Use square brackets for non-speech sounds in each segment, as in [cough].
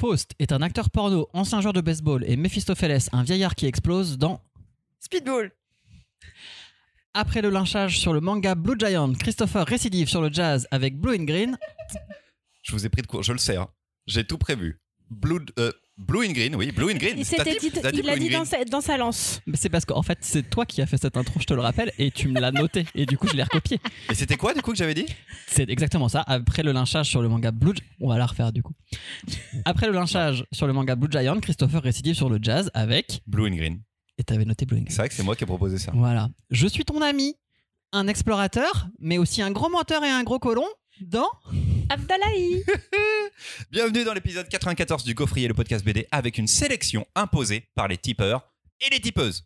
Faust est un acteur porno, ancien joueur de baseball et Mephistopheles, un vieillard qui explose dans Speedball. Après le lynchage sur le manga Blue Giant, Christopher récidive sur le jazz avec Blue and Green. Je vous ai pris de court, je le sais. hein. J'ai tout prévu. Blue, euh, Blue in Green, oui, Blue in Green. Il s'était dit, il l'a dit dans sa, dans sa lance. Mais C'est parce qu'en fait, c'est toi qui as fait cette intro, je te le rappelle, et tu me l'as noté. Et du coup, je l'ai recopié. Et c'était quoi du coup que j'avais dit? C'est exactement ça. Après le lynchage sur le manga Blue On va la refaire du coup. Après le lynchage sur le manga Blue Giant, Christopher récidive sur le jazz avec. Blue in Green. Et t'avais noté Blue and Green. C'est vrai que c'est moi qui ai proposé ça. Voilà. Je suis ton ami, un explorateur, mais aussi un gros menteur et un gros colon dans. Abdallahi. [laughs] Bienvenue dans l'épisode 94 du Gaufrier, le podcast BD, avec une sélection imposée par les tipeurs et les tipeuses.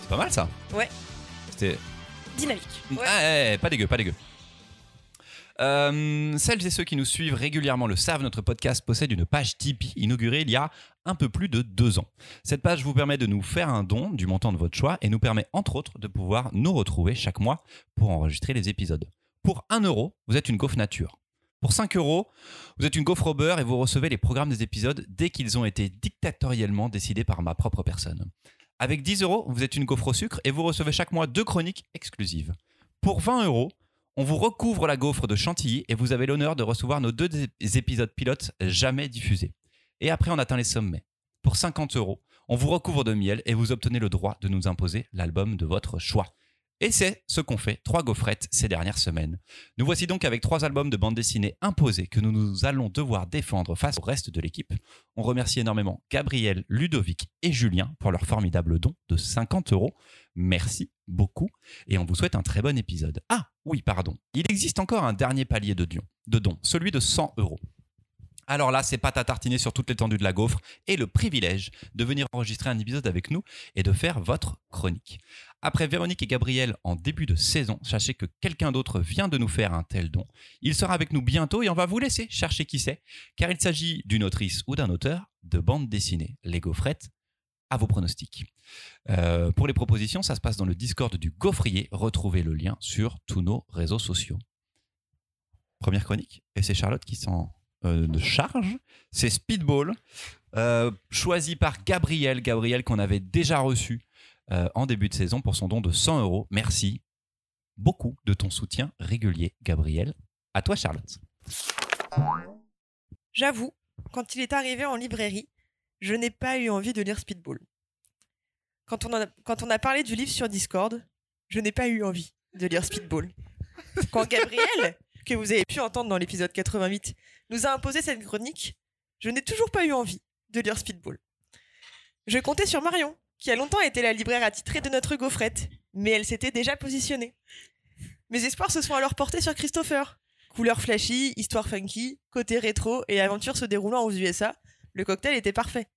C'est pas mal ça. Ouais. C'était Dynamique. Ouais. ah, ouais, ouais, pas dégueu, pas dégueu. Euh, celles et ceux qui nous suivent régulièrement le savent, notre podcast possède une page Tipeee inaugurée il y a un peu plus de deux ans. Cette page vous permet de nous faire un don du montant de votre choix et nous permet entre autres de pouvoir nous retrouver chaque mois pour enregistrer les épisodes. Pour 1 euro, vous êtes une gaufre nature. Pour 5 euros, vous êtes une gaufre au et vous recevez les programmes des épisodes dès qu'ils ont été dictatoriellement décidés par ma propre personne. Avec 10 euros, vous êtes une gaufre au sucre et vous recevez chaque mois deux chroniques exclusives. Pour 20 euros, on vous recouvre la gaufre de Chantilly et vous avez l'honneur de recevoir nos deux épisodes pilotes jamais diffusés. Et après, on atteint les sommets. Pour 50 euros, on vous recouvre de miel et vous obtenez le droit de nous imposer l'album de votre choix. Et c'est ce qu'ont fait trois gaufrettes ces dernières semaines. Nous voici donc avec trois albums de bande dessinée imposés que nous allons devoir défendre face au reste de l'équipe. On remercie énormément Gabriel, Ludovic et Julien pour leur formidable don de 50 euros. Merci beaucoup et on vous souhaite un très bon épisode. Ah oui, pardon. Il existe encore un dernier palier de de dons celui de 100 euros. Alors là, c'est pas à tartiner sur toute l'étendue de la gaufre et le privilège de venir enregistrer un épisode avec nous et de faire votre chronique. Après Véronique et Gabriel en début de saison, sachez que quelqu'un d'autre vient de nous faire un tel don. Il sera avec nous bientôt et on va vous laisser chercher qui c'est, car il s'agit d'une autrice ou d'un auteur de bande dessinée. Les gaufrettes, à vos pronostics. Euh, pour les propositions, ça se passe dans le Discord du Gaufrier. Retrouvez le lien sur tous nos réseaux sociaux. Première chronique, et c'est Charlotte qui s'en euh, de charge. C'est Speedball, euh, choisi par Gabriel. Gabriel qu'on avait déjà reçu euh, en début de saison pour son don de 100 euros. Merci beaucoup de ton soutien régulier, Gabriel. À toi, Charlotte. J'avoue, quand il est arrivé en librairie, je n'ai pas eu envie de lire Speedball. Quand on, en a, quand on a parlé du livre sur Discord, je n'ai pas eu envie de lire Speedball. Quand Gabriel, [laughs] que vous avez pu entendre dans l'épisode 88, nous a imposé cette chronique, je n'ai toujours pas eu envie de lire Speedball. Je comptais sur Marion, qui a longtemps été la libraire attitrée de notre gaufrette, mais elle s'était déjà positionnée. Mes espoirs se sont alors portés sur Christopher. Couleur flashy, histoire funky, côté rétro et aventure se déroulant aux USA, le cocktail était parfait.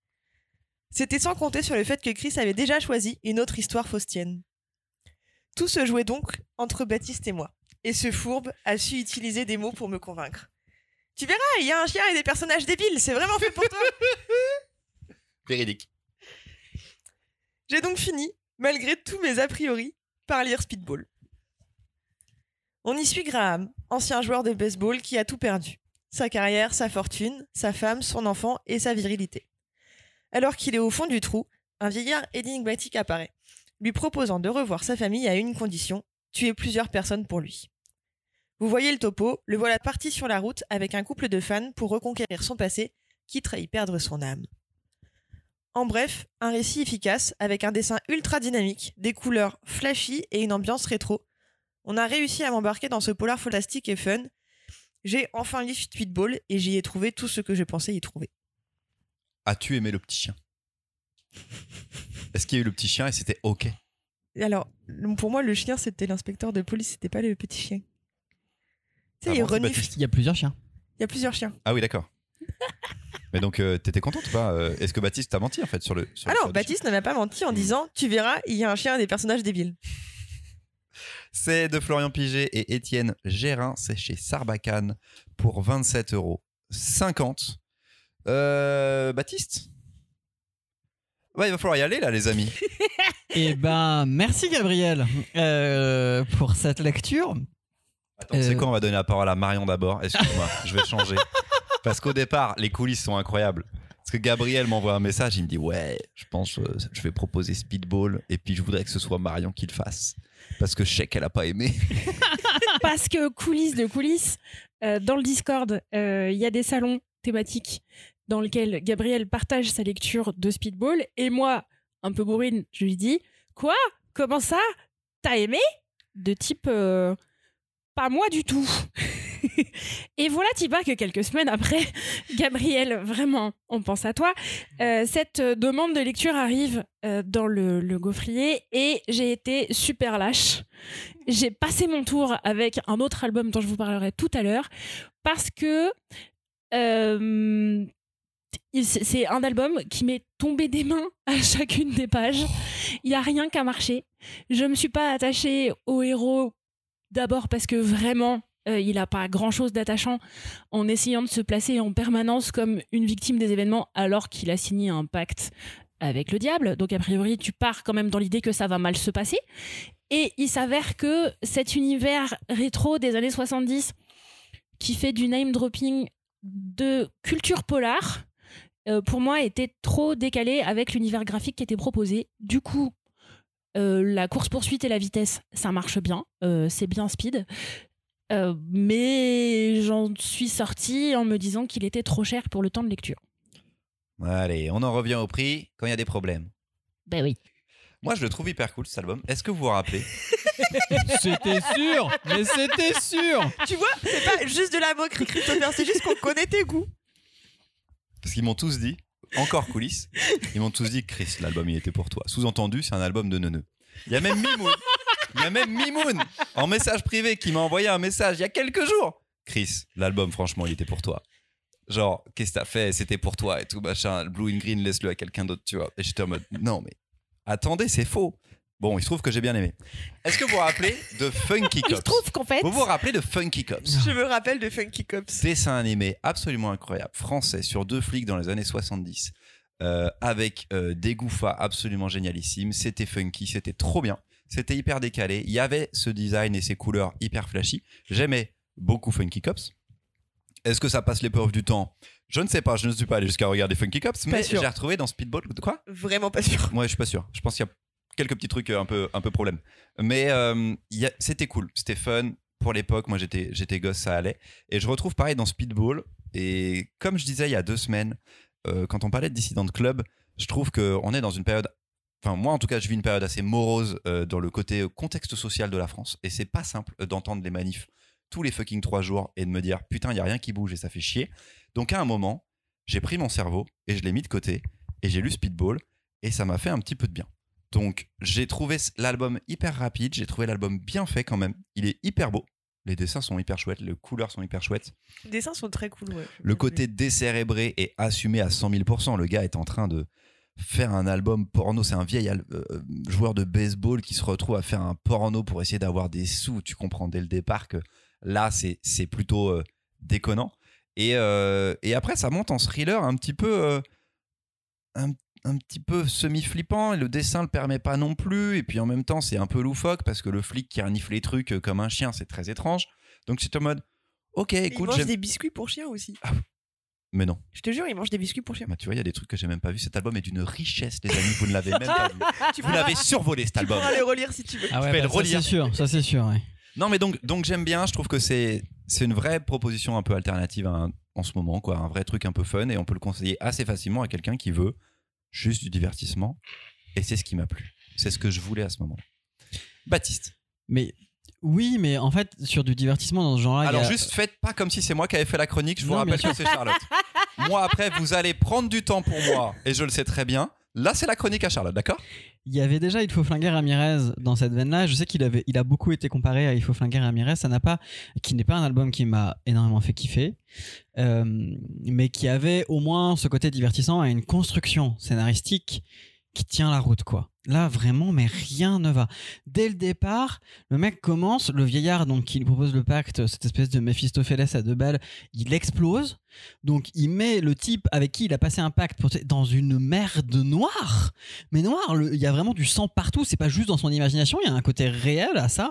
C'était sans compter sur le fait que Chris avait déjà choisi une autre histoire faustienne. Tout se jouait donc entre Baptiste et moi, et ce fourbe a su utiliser des mots pour me convaincre. Tu verras, il y a un chien et des personnages débiles, c'est vraiment fait pour toi. [laughs] Véridique. J'ai donc fini, malgré tous mes a priori, par lire Speedball. On y suit Graham, ancien joueur de baseball qui a tout perdu. Sa carrière, sa fortune, sa femme, son enfant et sa virilité. Alors qu'il est au fond du trou, un vieillard énigmatique apparaît, lui proposant de revoir sa famille à une condition, tuer plusieurs personnes pour lui. Vous voyez le topo, le voilà parti sur la route avec un couple de fans pour reconquérir son passé, quitte à y perdre son âme. En bref, un récit efficace avec un dessin ultra dynamique, des couleurs flashy et une ambiance rétro. On a réussi à m'embarquer dans ce polar fantastique et fun. J'ai enfin lu Speedball et j'y ai trouvé tout ce que je pensais y trouver. As-tu aimé le petit chien? Est-ce qu'il y a eu le petit chien et c'était OK? Alors, pour moi, le chien, c'était l'inspecteur de police, c'était pas le petit chien. Tu sais, Ah il bon, c'est renifle. Baptiste. Il y a plusieurs chiens. Il y a plusieurs chiens. Ah oui, d'accord. [laughs] Mais donc, euh, t'étais contente ou pas Euh, Est-ce que Baptiste t'a menti en fait sur le. Sur Alors, Baptiste ne m'a pas menti en disant Tu verras, il y a un chien et des personnages débiles. [laughs] C'est de Florian Piget et Étienne Gérin. C'est chez Sarbacane pour 27 euros. 50. Euh, Baptiste? Ouais, il va falloir y aller là, les amis. [laughs] Eh ben, merci Gabriel euh, pour cette lecture. Attends, c'est Euh. quoi On va donner la parole à Marion d'abord. Excuse-moi, je vais changer. [laughs] Parce qu'au départ, les coulisses sont incroyables. Parce que Gabriel m'envoie un message, il me dit Ouais, je pense, euh, je vais proposer Speedball, et puis je voudrais que ce soit Marion qui le fasse. Parce que je sais qu'elle a pas aimé. [laughs] Parce que coulisses de coulisses, euh, dans le Discord, euh, il y a des salons thématiques dans lesquels Gabriel partage sa lecture de Speedball et moi, un peu bourrine, je lui dis Quoi? Comment ça? T'as aimé? De type euh, Pas moi du tout. [laughs] et voilà, Tiba, que quelques semaines après, [laughs] Gabriel, vraiment, on pense à toi. euh, cette euh, demande de lecture arrive euh, dans le, le gaufrier et j'ai été super lâche j'ai passé mon tour avec un autre album dont je vous parlerai tout à l'heure parce que c'est un album qui m'est tombé des mains à [laughs] chacune des pages. Il n'y a rien qu'à marcher. Je me suis pas attachée au héros d'abord parce que vraiment euh, il n'a pas grand chose d'attachant en essayant de se placer en permanence comme une victime des événements alors qu'il a signé un pacte avec le diable. Donc a priori tu pars quand même dans l'idée que ça va mal se passer. Et il s'avère que cet univers rétro des années 70 qui fait du name dropping de culture polar, euh, pour moi, était trop décalé avec l'univers graphique qui était proposé. Du coup, euh, la course-poursuite et la vitesse, ça marche bien. euh, c'est bien speed. Euh, mais j'en suis sortie en me disant qu'il était trop cher pour le temps de lecture. Allez, on en revient au prix quand il y a des problèmes. Ben oui. Moi, je le trouve hyper cool cet album. Est-ce que vous vous rappelez? [laughs] C'était sûr, mais c'était sûr. Tu vois, c'est pas juste de la moquerie, Christopher, c'est juste qu'on connaît tes goûts. Parce qu'ils m'ont tous dit, encore coulisses, ils m'ont tous dit Chris, l'album il était pour toi. Sous-entendu, c'est un album de neuneux. Il y a même Mimoun, il y a même Mimoun en message privé qui m'a envoyé un message il y a quelques jours. Chris, l'album franchement il était pour toi. Genre, qu'est-ce que t'as fait? C'était pour toi et tout machin. Blue and Green, laisse-le à quelqu'un d'autre, tu vois. Et j'étais en mode, non mais attendez, c'est faux. Bon, il se trouve que j'ai bien aimé. Est-ce que vous vous rappelez de Funky Il se Cops trouve qu'en fait, Vous vous rappelez de Funky Cops Je me rappelle de Funky Cops. dessin animé absolument incroyable, français, sur deux flics dans les années 70, euh, avec euh, des gouffas absolument génialissimes. C'était funky, c'était trop bien, c'était hyper décalé. Il y avait ce design et ces couleurs hyper flashy. J'aimais beaucoup Funky Cops. Est-ce que ça passe l'épreuve du temps? Je ne sais pas, je ne suis pas allé jusqu'à regarder Funky Cops, mais j'ai retrouvé dans Speedball. Quoi? Vraiment pas sûr. moi, je suis pas sûr. Je pense qu'il y a quelques petits trucs euh, un peu, un peu problème. Mais euh, c'était cool, c'était fun. Pour l'époque, moi j'étais, j'étais gosse, ça allait. Et je retrouve pareil dans Speedball. Et comme je disais il y a deux semaines, euh, quand on parlait de Dissident Club, je trouve qu'on est dans une période. Enfin, moi en tout cas, je vis une période assez morose dans le côté contexte social de la France. Et c'est pas simple d'entendre les manifs tous les fucking trois jours et de me dire putain, il y a rien qui bouge et ça fait chier. Donc à un moment, j'ai pris mon cerveau et je l'ai mis de côté et j'ai lu Speedball et ça m'a fait un petit peu de bien. Donc j'ai trouvé l'album hyper rapide, j'ai trouvé l'album bien fait quand même. Il est hyper beau. Les dessins sont hyper chouettes, les couleurs sont hyper chouettes. Les dessins sont très cool, ouais. Le côté décérébré est assumé à 100 000%. Le gars est en train de faire un album porno. C'est un vieil al- euh, joueur de baseball qui se retrouve à faire un porno pour essayer d'avoir des sous. Tu comprends dès le départ que là, c'est plutôt euh, déconnant. Et, euh, et après, ça monte en thriller un petit peu, euh, un, un petit peu semi-flippant. Et le dessin le permet pas non plus. Et puis en même temps, c'est un peu loufoque parce que le flic qui renifle les trucs euh, comme un chien, c'est très étrange. Donc c'est en mode, ok, Il écoute, mange j'aime- des biscuits pour chiens aussi. mais non. Je te jure, il mange des biscuits pour chiens. Bah, tu vois, il y a des trucs que j'ai même pas vu. Cet album est d'une richesse, les amis. Vous ne l'avez même pas vu. [laughs] Tu Vous l'avez survolé cet tu album. pourras les relire si tu veux. Ah Je le bah, ça c'est sûr, ça c'est sûr. ouais. Non, mais donc, donc j'aime bien. Je trouve que c'est c'est une vraie proposition un peu alternative à un- en ce moment, quoi. Un vrai truc un peu fun et on peut le conseiller assez facilement à quelqu'un qui veut juste du divertissement. Et c'est ce qui m'a plu. C'est ce que je voulais à ce moment-là. Baptiste. Mais oui, mais en fait, sur du divertissement dans ce genre-là, y Alors a- juste faites pas comme si c'est moi qui avais fait la chronique. Je vous Non, rappelle que c'est Charlotte. moi après, vous allez prendre du temps pour moi et je le sais très bien. Là, c'est la chronique à Charlotte, d'accord? Il y avait déjà Il faut flinguer Ramirez dans cette veine-là. Je sais qu'il avait, il a beaucoup été comparé à Il faut flinguer Ramirez. Ça n'a pas, qui n'est pas un album qui m'a énormément fait kiffer, euh, mais qui avait au moins ce côté divertissant et une construction scénaristique qui tient la route, quoi. Là, vraiment, mais rien ne va. Dès le départ, le mec commence, le vieillard, donc, qui lui propose le pacte, cette espèce de Méphistophélès à deux balles, il explose. Donc, il met le type avec qui il a passé un pacte dans une merde noire. Mais noire, il y a vraiment du sang partout. C'est pas juste dans son imagination, il y a un côté réel à ça.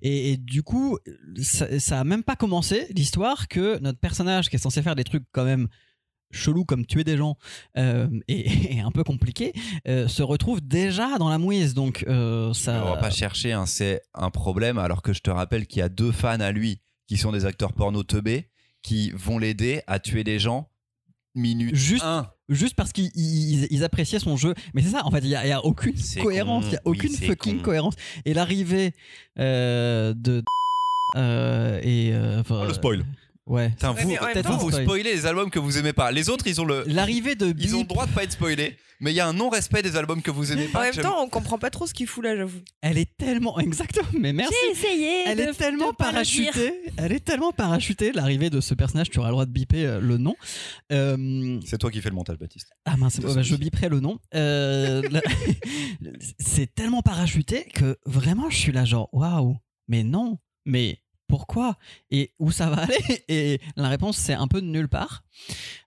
Et, et du coup, ça, ça a même pas commencé l'histoire que notre personnage, qui est censé faire des trucs quand même chelous comme tuer des gens euh, et, [laughs] et un peu compliqué, euh, se retrouve déjà dans la mouise. Donc euh, ça. On va pas chercher un c'est un problème alors que je te rappelle qu'il y a deux fans à lui qui sont des acteurs porno teubés qui vont l'aider à tuer des gens minute Juste- 1. Juste parce qu'ils ils- ils appréciaient son jeu. Mais c'est ça, en fait, il y a, il y a aucune cohérence. Il y a aucune fucking con. cohérence. Et l'arrivée euh, de. euh, et. euh, Oh, le spoil. Ouais. Putain, Ouais, vous, vous, vous Spoil. spoilez les albums que vous aimez pas. Les autres, ils ont le. L'arrivée de Ils ont le droit de pas être spoilés, mais il y a un non-respect des albums que vous aimez pas. En même temps, on comprend pas trop ce qu'il fout là, j'avoue. elle est tellement. [laughs] Exactement, mais merci. J'ai essayé. Elle de- est tellement de parachutée. Elle est tellement parachutée. L'arrivée de ce personnage, tu auras le droit de biper euh, le nom. Euh, C'est toi qui fais le montage, Baptiste. Ah mince, ouais, bah, je biperai le nom. Euh, [laughs] [laughs] c'est tellement parachuté que vraiment je suis là genre waouh, mais non, mais pourquoi et où ça va [laughs] aller Et la réponse c'est un peu de nulle part.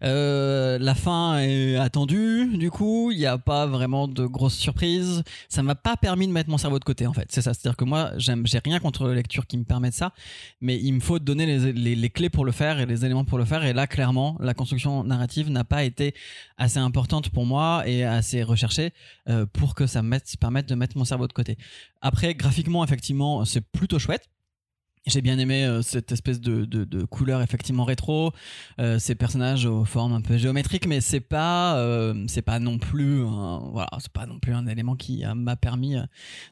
Euh, la fin est attendue, du coup il n'y a pas vraiment de grosses surprises. Ça m'a pas permis de mettre mon cerveau de côté en fait. C'est ça, c'est-à-dire que moi j'ai rien contre la lecture qui me permet de ça, mais il me faut donner les, les- les clés pour le faire et les éléments pour le faire. Et là clairement la construction narrative n'a pas été assez importante pour moi et assez recherchée euh, pour que ça me mette- permette de mettre mon cerveau de côté. Après, graphiquement, effectivement, c'est plutôt chouette. J'ai bien aimé euh, cette espèce de, de, de couleur effectivement rétro, euh, ces personnages aux formes un peu géométriques, mais c'est pas euh, c'est pas non plus un, voilà c'est pas non plus un élément qui m'a permis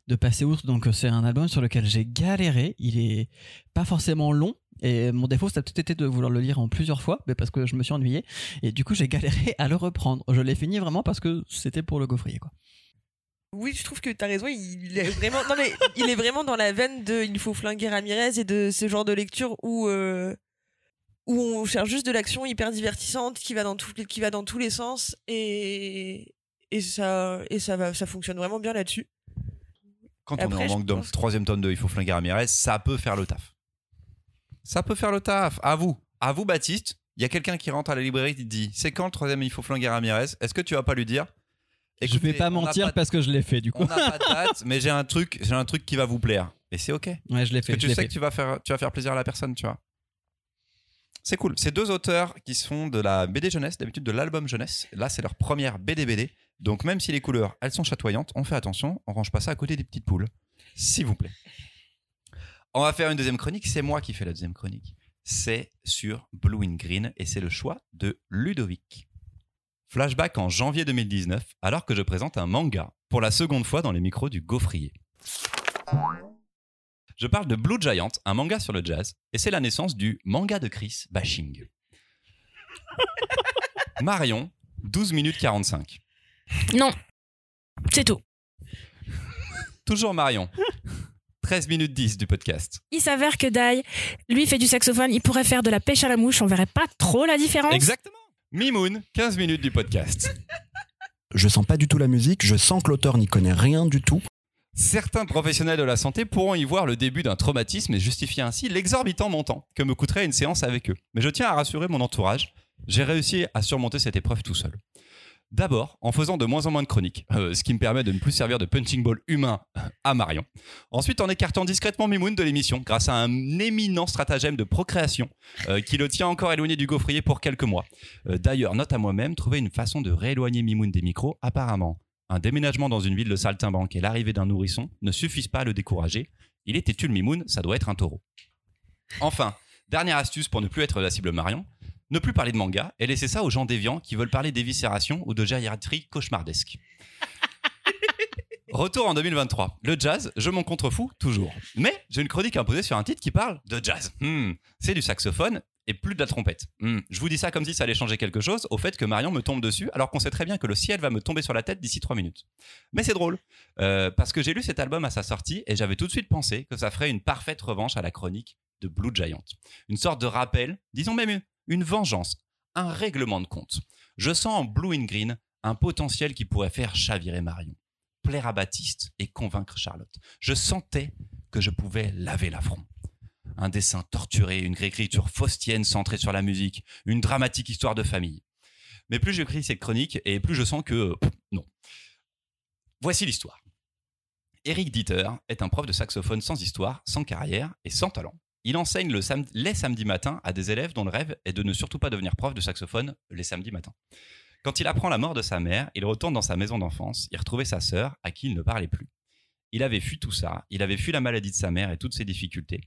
de passer outre. Donc c'est un album sur lequel j'ai galéré. Il est pas forcément long. Et mon défaut, ça a peut-être été de vouloir le lire en plusieurs fois, mais parce que je me suis ennuyé. Et du coup, j'ai galéré à le reprendre. Je l'ai fini vraiment parce que c'était pour le gaufrier, quoi. Oui, je trouve que t'as raison. Il est vraiment, non mais [laughs] il est vraiment dans la veine de il faut flinguer Ramirez et de ce genre de lecture où euh, où on cherche juste de l'action hyper divertissante qui va dans tout, qui va dans tous les sens et et ça et ça va ça fonctionne vraiment bien là-dessus. Quand Après, on est en manque que- troisième tome de Il faut flinguer Ramirez, ça peut faire le taf. Ça peut faire le taf. À vous. À vous, Baptiste. Il y a quelqu'un qui rentre à la librairie qui te dit C'est quand le troisième Il faut flinguer Ramirez? Est-ce que tu vas pas lui dire je Écoutez, vais pas mentir pas de- parce que je l'ai fait, du coup. On n'a pas de date, mais j'ai un truc, j'ai un truc qui va vous plaire. Et c'est ok. Ouais, je l'ai Parce fait. que je tu sais fait. que tu vas faire, tu vas faire plaisir à la personne, tu vois. C'est cool. Ces deux auteurs qui sont de la BD jeunesse, d'habitude de l'album jeunesse. Là, c'est leur première BD BD. Donc même si les couleurs, elles sont chatoyantes, on fait attention, on range pas ça à côté des petites poules, s'il vous plaît. On va faire une deuxième chronique. C'est moi qui fais la deuxième chronique. C'est sur Blue in Green et c'est le choix de Ludovic. Flashback en janvier 2019, alors que je présente un manga pour la seconde fois dans les micros du Gaufrier. Je parle de Blue Giant, un manga sur le jazz, et c'est la naissance du manga de Chris bashing. [laughs] Marion, 12 minutes 45. Non, c'est tout. Toujours Marion. 13 minutes 10 du podcast. Il s'avère que Dai, lui, fait du saxophone. Il pourrait faire de la pêche à la mouche. On verrait pas trop la différence. Exactement. Mimoun, 15 minutes du podcast. Je sens pas du tout la musique, je sens que l'auteur n'y connaît rien du tout. Certains professionnels de la santé pourront y voir le début d'un traumatisme et justifier ainsi l'exorbitant montant que me coûterait une séance avec eux. Mais je tiens à rassurer mon entourage, j'ai réussi à surmonter cette épreuve tout seul. D'abord, en faisant de moins en moins de chroniques, euh, ce qui me permet de ne plus servir de punching ball humain à Marion. Ensuite, en écartant discrètement Mimoun de l'émission grâce à un éminent stratagème de procréation euh, qui le tient encore éloigné du gaufrier pour quelques mois. Euh, D'ailleurs, note à moi-même, trouver une façon de rééloigner Mimoun des micros, apparemment. Un déménagement dans une ville de saltimbanque et l'arrivée d'un nourrisson ne suffisent pas à le décourager. Il est têtu le Mimoun, ça doit être un taureau. Enfin, dernière astuce pour ne plus être la cible Marion, ne plus parler de manga et laisser ça aux gens déviants qui veulent parler d'éviscération ou de gériatrie cauchemardesque. [laughs] Retour en 2023. Le jazz, je m'en contrefous toujours. Mais j'ai une chronique imposée sur un titre qui parle de jazz. Hmm, c'est du saxophone et plus de la trompette. Hmm, je vous dis ça comme si ça allait changer quelque chose au fait que Marion me tombe dessus alors qu'on sait très bien que le ciel va me tomber sur la tête d'ici 3 minutes. Mais c'est drôle euh, parce que j'ai lu cet album à sa sortie et j'avais tout de suite pensé que ça ferait une parfaite revanche à la chronique de Blue Giant. Une sorte de rappel, disons même une- vengeance, un règlement de compte. Je sens en Blue in Green Un potentiel qui pourrait faire chavirer Marion, plaire à Baptiste et convaincre Charlotte. Je sentais que je pouvais laver l'affront. Un dessin torturé, une réécriture faustienne centrée sur la musique, une dramatique histoire de famille. Mais plus j'écris cette chronique et plus je sens que non. Voici l'histoire. Eric Dieter est un prof de saxophone sans histoire, sans carrière et sans talent. Il enseigne les samedis matins à des élèves dont le rêve est de ne surtout pas devenir prof de saxophone les samedis matins. Quand il apprend la mort de sa mère, il retourne dans sa maison d'enfance y retrouver sa sœur à qui il ne parlait plus. Il avait fui tout ça, il avait fui la maladie de sa mère et toutes ses difficultés.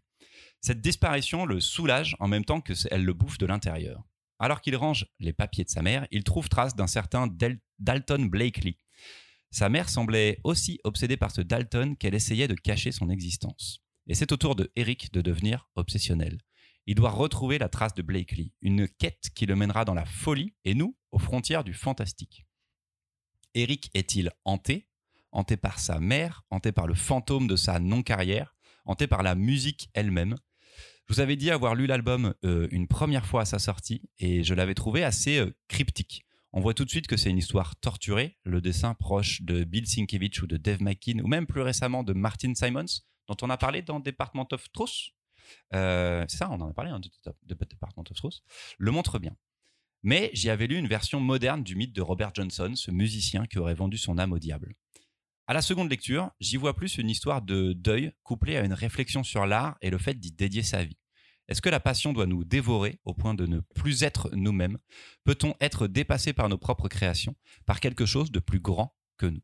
Cette disparition le soulage en même temps que elle le bouffe de l'intérieur. Alors qu'il range les papiers de sa mère, il trouve trace d'un certain Dalton Blakely. Sa mère semblait aussi obsédée par ce Dalton qu'elle essayait de cacher son existence. Et c'est au tour de Eric de devenir obsessionnel. Il doit retrouver la trace de Blakely, une quête qui le mènera dans la folie et nous aux frontières du fantastique. Eric est-il hanté? Hanté par sa mère, hanté par le fantôme de sa non-carrière, hanté par la musique elle-même? Je vous avais dit avoir lu l'album euh, une première fois à sa sortie et je l'avais trouvé assez euh, cryptique. On voit tout de suite que c'est une histoire torturée, le dessin proche de Bill Sienkiewicz ou de Dave McKean, ou même plus récemment de Martin Simons, dont on a parlé dans Department of Truth. Euh, ça, on en a parlé hein, of Truth. Le montre bien. Mais j'y avais lu une version moderne du mythe de Robert Johnson, ce musicien qui aurait vendu son âme au diable. À la seconde lecture, j'y vois plus une histoire de deuil couplée à une réflexion sur l'art et le fait d'y dédier sa vie. Est-ce que la passion doit nous dévorer au point de ne plus être nous-mêmes? Peut-on être dépassé par nos propres créations, par quelque chose de plus grand que nous?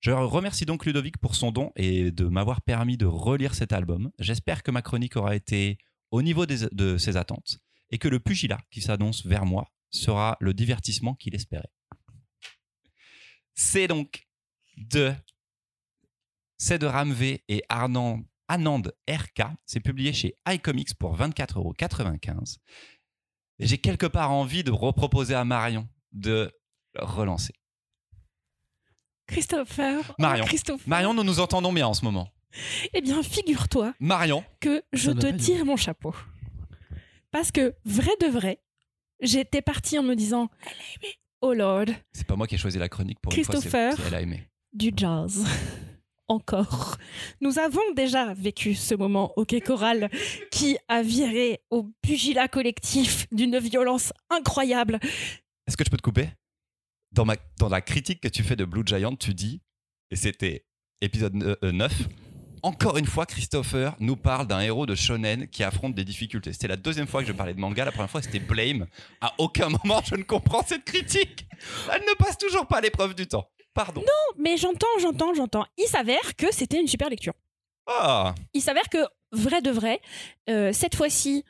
Je remercie donc Ludovic pour son don et de m'avoir permis de relire cet album. J'espère que ma chronique aura été au niveau de ses attentes et que le pugilat qui s'annonce vers moi sera le divertissement qu'il espérait. C'est donc de c'est de Ramvé et Anand RK. C'est publié chez iComics pour 24,95€. Et j'ai quelque part envie de reproposer à Marion de relancer. Christopher. oh, Marion. Christopher. Marion, nous nous entendons bien en ce moment. Eh bien, figure-toi Marion, que je te tire mon chapeau. Parce que, vrai de vrai, j'étais partie en me disant Oh Lord, c'est pas moi qui ai choisi la chronique pour une fois, c'est- Christopher. elle a aimé. du jazz. [laughs] Encore. Nous avons déjà vécu ce moment au Quai Choral qui a viré au pugilat collectif d'une violence incroyable. Est-ce que je peux te couper? Dans, ma, dans la critique que tu fais de Blue Giant, tu dis, et c'était épisode ne- euh, 9, encore une fois, Christopher nous parle d'un héros de shonen qui affronte des difficultés. C'était la deuxième fois que je parlais de manga. La première fois, c'était Blame. À aucun moment, je ne comprends cette critique. Elle ne passe toujours pas à l'épreuve du temps. Pardon. Mais j'entends, j'entends, j'entends. Il s'avère que c'était une super lecture. Ah, Il s'avère que, vrai de vrai, euh, cette fois-ci,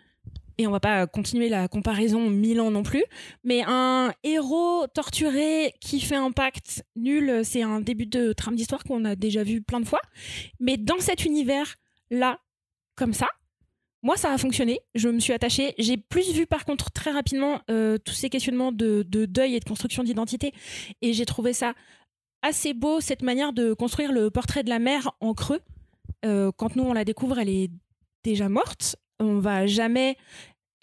et on va pas continuer la comparaison mille ans non plus, mais un héros torturé qui fait un pacte nul, c'est un début de trame d'histoire qu'on a déjà vu plein de fois. Mais dans cet univers-là, comme ça, moi, ça a fonctionné. Je me suis attachée. J'ai plus vu, par contre, très rapidement, euh, tous ces questionnements de, de deuil et de construction d'identité. Et j'ai trouvé ça assez beau, cette manière de construire le portrait de la mère en creux. Euh, quand nous, on la découvre, elle est déjà morte. On va jamais...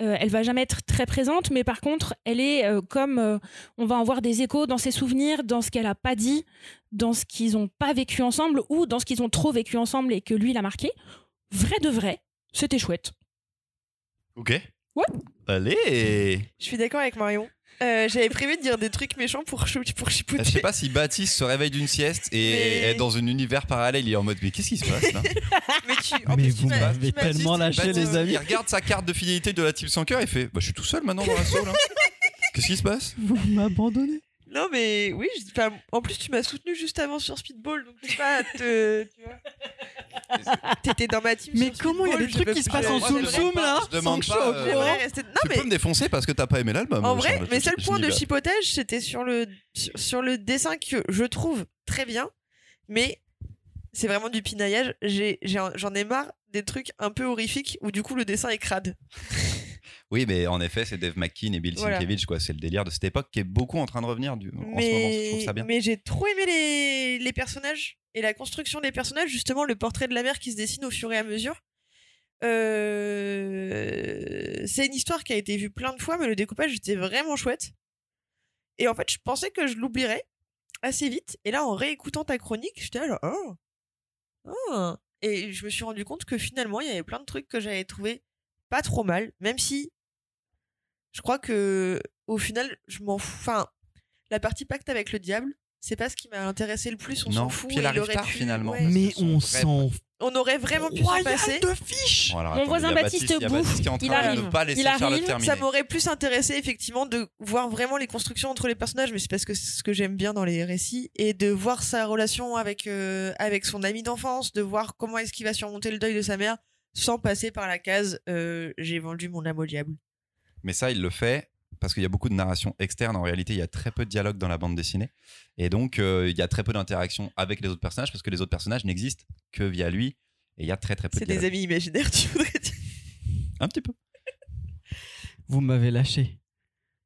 euh, elle va jamais être très présente, mais par contre, elle est euh, comme euh, on va en voir des échos dans ses souvenirs, dans ce qu'elle a pas dit, dans ce qu'ils ont pas vécu ensemble ou dans ce qu'ils ont trop vécu ensemble et que lui l'a marqué. Vrai de vrai, c'était chouette. ok. Ouais. Allez Je suis d'accord avec Marion. Euh, J'avais prévu de dire des trucs méchants pour, chou- pour chipoter. Je sais pas si Baptiste se réveille d'une sieste et Mais- est dans un univers parallèle. Il est en mode, mais qu'est-ce qui se passe là? Mais, tu, en Mais plus, tu vous m'avez tellement lâché, Baptiste, les amis. Il regarde sa carte de fidélité de la team sans cœur et fait bah, Je suis tout seul maintenant dans la là. [laughs] Qu'est-ce qui se passe? Vous m'abandonnez. Non, mais oui, je- en plus, tu m'as soutenu juste avant sur Speedball, donc je sais pas te. Tu vois [laughs] T'étais dans ma team. Mais sur comment il y a des trucs qui se passent en je- zoom là Je demande pas, euh, rester- Non, Tu mais peux me défoncer parce que t'as pas aimé l'album. en vrai, Charlotte. mes seuls points de chipotage, c'était sur le, sur, sur le dessin que je trouve très bien, mais c'est vraiment du pinaillage. J'en ai marre des trucs un peu horrifiques où du coup le dessin est crade. Oui, mais en effet, c'est Dave McKean et Bill Voilà. Sienkiewicz, quoi. C'est le délire de cette époque qui est beaucoup en train de revenir du... en ce moment. Je mais trouve ça bien. mais j'ai trop aimé les, les personnages et la construction des personnages, justement le portrait de la mère qui se dessine au fur et à mesure. Euh, C'est une histoire qui a été vue plein de fois, mais le découpage était vraiment chouette. Et en fait, je pensais que je l'oublierais assez vite. Et là, en réécoutant ta chronique, j'étais là, oh, oh. Et je me suis rendu compte que finalement, il y avait plein de trucs que j'avais trouvé pas trop mal, même si je crois que au final, je m'en fous. Enfin, la partie pacte avec le diable, c'est pas ce qui m'a intéressé le plus. On s'en fout. puis elle et il arrive aurait tard, pu- finalement. ouais. Mais on s'en On aurait vraiment pu royal passer. de fiches. Bon, alors, Mon voisin il Baptiste il bouffe, Baptiste qui est en il train de arrive. ne pas laisser Il arrive, Charlotte terminer. Ça m'aurait plus intéressé effectivement de voir vraiment les constructions entre les personnages, mais c'est parce que c'est ce que j'aime bien dans les récits, et de voir sa relation avec, euh, avec son ami d'enfance, de voir comment est-ce qu'il va surmonter le deuil de sa mère sans passer par la case euh, j'ai vendu mon âme au diable. Mais ça, il le fait parce qu'il y a beaucoup de narration externe. En réalité, il y a très peu de dialogue dans la bande dessinée. Et donc, euh, il y a très peu d'interaction avec les autres personnages parce que les autres personnages n'existent que via lui. Et il y a très très peu de C'est des dialogue. amis imaginaires, tu voudrais dire. Un petit peu. Vous m'avez lâché.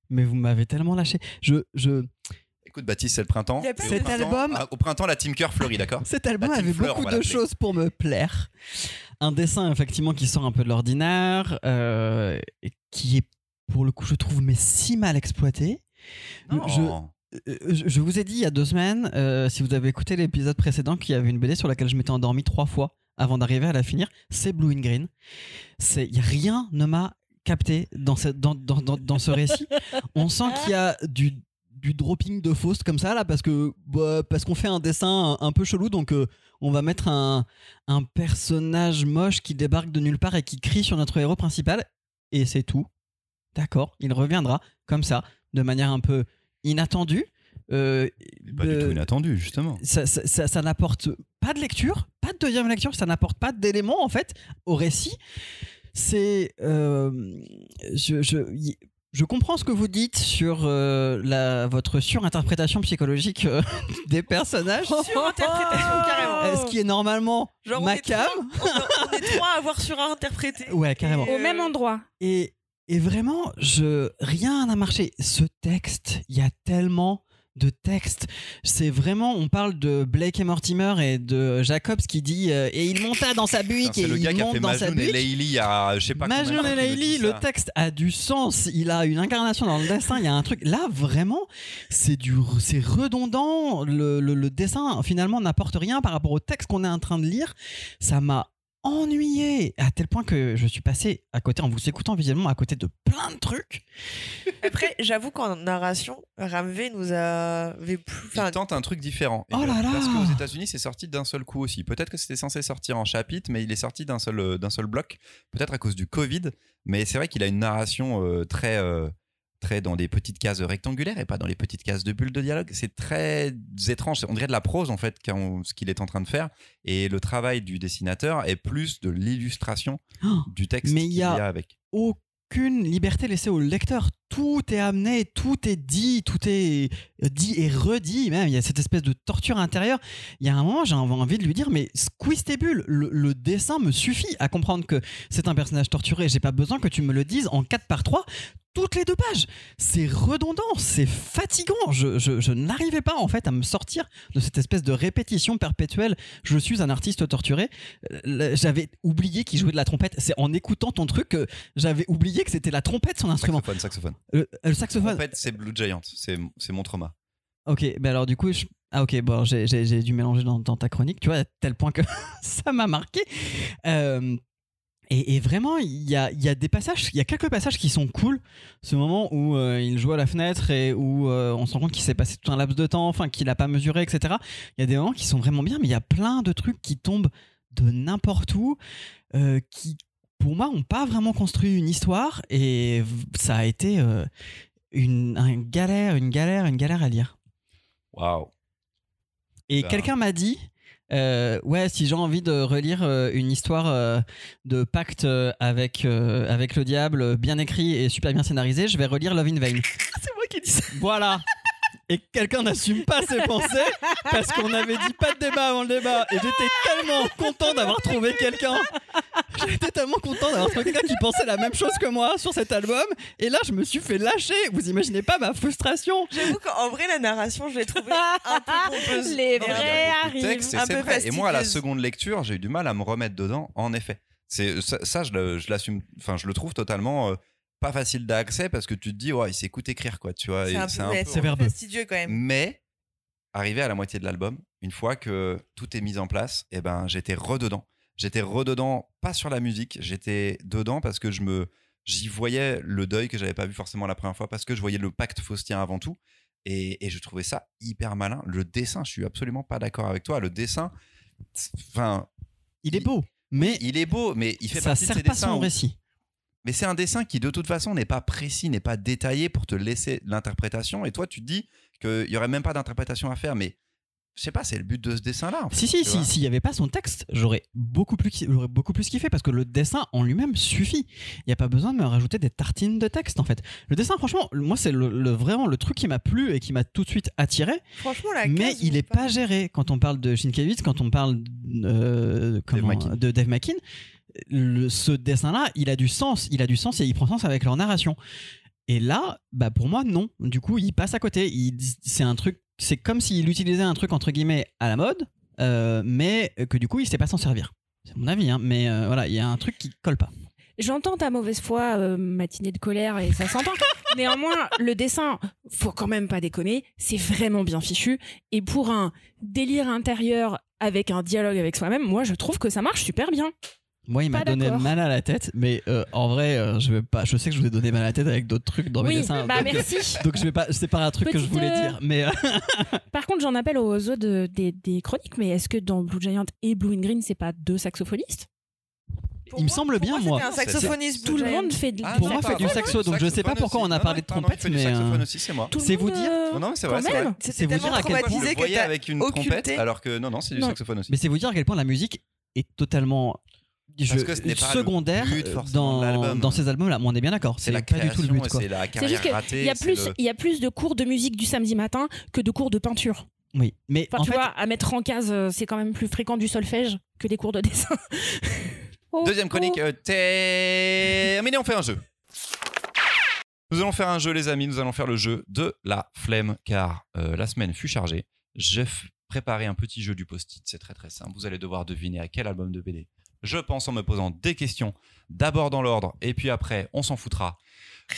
Mais vous m'avez tellement lâché. Je, je... Écoute, Baptiste, c'est le printemps. Il y a pas Et Cet au printemps- album- ah, Au printemps, la Team Cœur fleurit, d'accord Cet album avait Fleur, beaucoup de choses pour me plaire. Un dessin, effectivement, qui sort un peu de l'ordinaire, euh, qui est, pour le coup, je trouve, mais si mal exploité. Non. Je- Euh, je, vous ai dit il y a deux semaines, euh, si vous avez écouté l'épisode précédent, qu'il y avait une BD sur laquelle je m'étais endormi trois fois avant d'arriver à la finir. C'est Blue and Green. C'est rien ne m'a capté dans ce, dans, dans, dans, dans ce récit. On sent qu'il y a du du dropping de Faust comme ça là parce que bah, parce qu'on fait un dessin un, un peu chelou donc euh, on va mettre un, un personnage moche qui débarque de nulle part et qui crie sur notre héros principal et c'est tout d'accord il reviendra comme ça de manière un peu inattendue Euh, Pas du tout inattendu, justement. ça, ça- ça- ça n'apporte pas de lecture, pas de deuxième lecture, ça n'apporte pas d'éléments en fait au récit. C'est, euh, je, je, je comprends ce que vous dites sur euh, la, votre surinterprétation psychologique euh, [laughs] des personnages, Surinterprétation, [laughs] carrément. ce qui est normalement Genre, on ma est cam. trois- on, on est trois à avoir surinterprété. Ouais, carrément. Et, Au même endroit. Et, et vraiment, je, rien n'a marché. Ce texte, il y a tellement de textes. C'est vraiment, on parle de Blake et Mortimer et de Jacobs qui dit euh, et il monta dans sa buick et le il gars qui a monte fait dans sa et buick. Il y a, je sais pas temps et dit le texte a du sens. Il a une incarnation dans le dessin. Il y a un truc. Là, vraiment, c'est du, c'est redondant. Le, le- le dessin, finalement, n'apporte rien par rapport au texte qu'on est en train de lire. Ça m'a ennuyé à tel point que je suis passé à côté, en vous écoutant visuellement, à côté de plein de trucs. Après, j'avoue qu'en narration, Ramvé nous avait plus. Il tente un truc différent. Et Oh là là Parce qu'aux États-Unis, c'est sorti d'un seul coup aussi. Peut-être que c'était censé sortir en chapitre, mais il est sorti d'un seul, euh, d'un seul bloc. Peut-être à cause du Covid. Mais c'est vrai qu'il a une narration euh, très, euh, très dans des petites cases rectangulaires et pas dans les petites cases de bulles de dialogue. C'est très étrange. On dirait de la prose, en fait, quand- ce qu'il est en train de faire. Et le travail du dessinateur est plus de l'illustration Oh, du texte mais il qu'il y a- avec. aucune liberté laissée au lecteur. Tout est amené, tout est dit, tout est dit et redit. Même il y a cette espèce de torture intérieure. Il y a un moment, j'ai envie de lui dire, mais squeeze tes bulles. Le, le dessin me suffit à comprendre que c'est un personnage torturé. J'ai pas besoin que tu me le dises en 4 par 3 toutes les deux pages. C'est redondant, c'est fatigant. Je, je- je n'arrivais pas en fait à me sortir de cette espèce de répétition perpétuelle. Je suis un artiste torturé. Euh, J'avais oublié qu'il jouait de la trompette. C'est en écoutant ton truc que j'avais oublié que c'était la trompette son instrument. Saxophone, saxophone. Le, le saxophone. En fait, c'est Blue Giant. C'est mon trauma. Ok, ben alors du coup, je- ah ok, bon, j'ai- dû mélanger dans, dans ta chronique, tu vois, à tel point que [laughs] ça m'a marqué. Euh, et, et vraiment, il y a, y a des passages, il y a quelques passages qui sont cool. Ce moment où euh, il joue à la fenêtre et où euh, on se rend compte qu'il s'est passé tout un laps de temps, enfin qu'il n'a pas mesuré, etc. Il y a des moments qui sont vraiment bien, mais il y a plein de trucs qui tombent de n'importe où, euh, qui pour moi n'ont pas vraiment construit une histoire et ça a été euh, une, un galère, une galère, une galère à lire. Waouh. Et Ben. quelqu'un m'a dit, euh, ouais, si j'ai envie de relire euh, une histoire euh, de pacte avec, euh, avec le diable, bien écrit et super bien scénarisé, je vais relire Love in Vain. [laughs] c'est moi qui dis ça. Voilà. Et quelqu'un n'assume pas ses pensées parce qu'on avait dit pas de débat avant le débat. Et j'étais tellement content d'avoir trouvé quelqu'un. J'étais tellement content d'avoir trouvé quelqu'un qui pensait la même chose que moi sur cet album. Et là, je me suis fait lâcher. Vous imaginez pas ma frustration. J'avoue qu'en vrai, la narration, je l'ai trouvée un peu pompeuse. Les vrais arrivent. c'est vrai. Et moi, à la seconde lecture, j'ai eu du mal à me remettre dedans, en effet. C'est ça, ça, je le- je l'assume, enfin, je le trouve totalement euh, pas facile d'accès parce que tu te dis, ouais, il s'écoute écrire, quoi, tu vois. C'est et un c'est peu, un peu- fastidieux quand même. Mais, arrivé à la moitié de l'album, une fois que tout est mis en place, eh ben, j'étais rededans. J'étais rededans, pas sur la musique, j'étais dedans parce que je me, j'y voyais le deuil que j'avais pas vu forcément la première fois parce que je voyais le pacte faustien avant tout. Et, et je trouvais ça hyper malin. Le dessin, je suis absolument pas d'accord avec toi. Le dessin, enfin, Il est beau, mais il est beau, mais il fait ça partie de sert ces pas dessins son où- récit. Mais c'est un dessin qui, de toute façon, n'est pas précis, n'est pas détaillé pour te laisser l'interprétation. Et toi, tu te dis qu'il n'y aurait même pas d'interprétation à faire. Mais je sais pas, c'est le but de ce dessin-là. en fait, Si, si, si, s'il n'y avait pas son texte, j'aurais beaucoup plus, j'aurais beaucoup plus kiffé parce que le dessin en lui-même suffit. Il n'y a pas besoin de me rajouter des tartines de texte en fait. Le dessin, franchement, moi, c'est le, le- vraiment le truc qui m'a plu et qui m'a tout de suite attiré. Franchement, la mais case, il je est sais pas géré. Quand on parle de Shinkiewicz, quand on parle euh, comment- de Dave Mackin, le- ce dessin-là, il a du sens. Il a du sens et il prend sens avec leur narration. Et là, bah pour moi, non. Du coup, il passe à côté. C'est un truc. C'est comme s'il utilisait un truc entre guillemets à la mode, euh, mais que du coup, il sait pas s'en servir. C'est mon avis, hein. mais euh, voilà, il y a un truc qui colle pas. J'entends ta mauvaise foi, euh, matinée de colère, et ça s'entend. [laughs] Néanmoins, le dessin, faut quand même pas déconner, c'est vraiment bien fichu. Et pour un délire intérieur avec un dialogue avec soi-même, moi je trouve que ça marche super bien. Moi, il m'a donné mal à la tête, mais euh, en vrai, euh, je vais pas. Je sais que je vous ai donné mal à la tête avec d'autres trucs dans mes oui, dessins. bah donc, merci. [laughs] donc je vais pas. C'est pas un truc que je voulais euh, dire, mais. euh, [laughs] Par contre, j'en appelle aux autres de- des, des chroniques, mais est-ce que dans Blue Giant et Blue and Green, c'est pas deux saxophonistes? Pour il me semble pour bien, moi. un saxophoniste. Tout le monde fait de Ah, Pour moi, fait du saxo, donc je sais pas saxophone pourquoi on a parlé de trompette, il fait du mais, saxophone aussi, c'est moi. C'est vous dire Non, non, c'est quand vrai, c'est vous dire à quel point avec une trompette, alors que non, non, c'est du saxophone aussi. Mais c'est vous dire à quel point la musique est totalement je- Parce que ce n'est pas le secondaire but, forcément, de dans, dans ces albums-là. On est bien d'accord. C'est pas du tout le création but. c'est la C'est carrière juste qu'il ratée. y, a c'est plus- le- il y a plus de cours de musique du samedi matin que de cours de peinture. Oui, mais Enfin, en tu fait, vois, à mettre en case, euh, c'est quand même plus fréquent du solfège que des cours de dessin. [laughs] Oh, Deuxième chronique oh. euh, terminée, on fait un jeu. Nous allons faire un jeu, les amis. Nous allons faire le jeu de la flemme, car euh, la semaine fut chargée. J'ai préparé un petit jeu du post-it. C'est très très simple. Vous allez devoir deviner à quel album de BD je pense en me posant des questions. D'abord dans l'ordre, et puis après, on s'en foutra.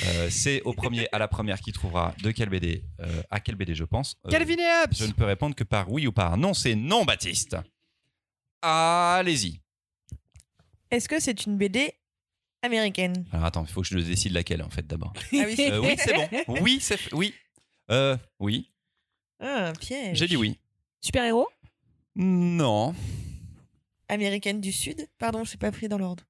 Euh, c'est au premier, à la première qui trouvera de quel BD, euh, à quel BD je pense. Euh, Calvin et Hobbes je ne peux répondre que par oui ou par non. C'est non, Baptiste. Allez-y. Est-ce que c'est une BD américaine? Alors attends, il faut que je décide laquelle en fait d'abord. Ah oui, c'est- Euh, oui, c'est bon. [laughs] Oui, c'est oui. Euh, oui. Ah, un piège. J'ai dit oui. Super-héros? Non. Américaine du Sud Pardon, je sais pas pris dans l'ordre.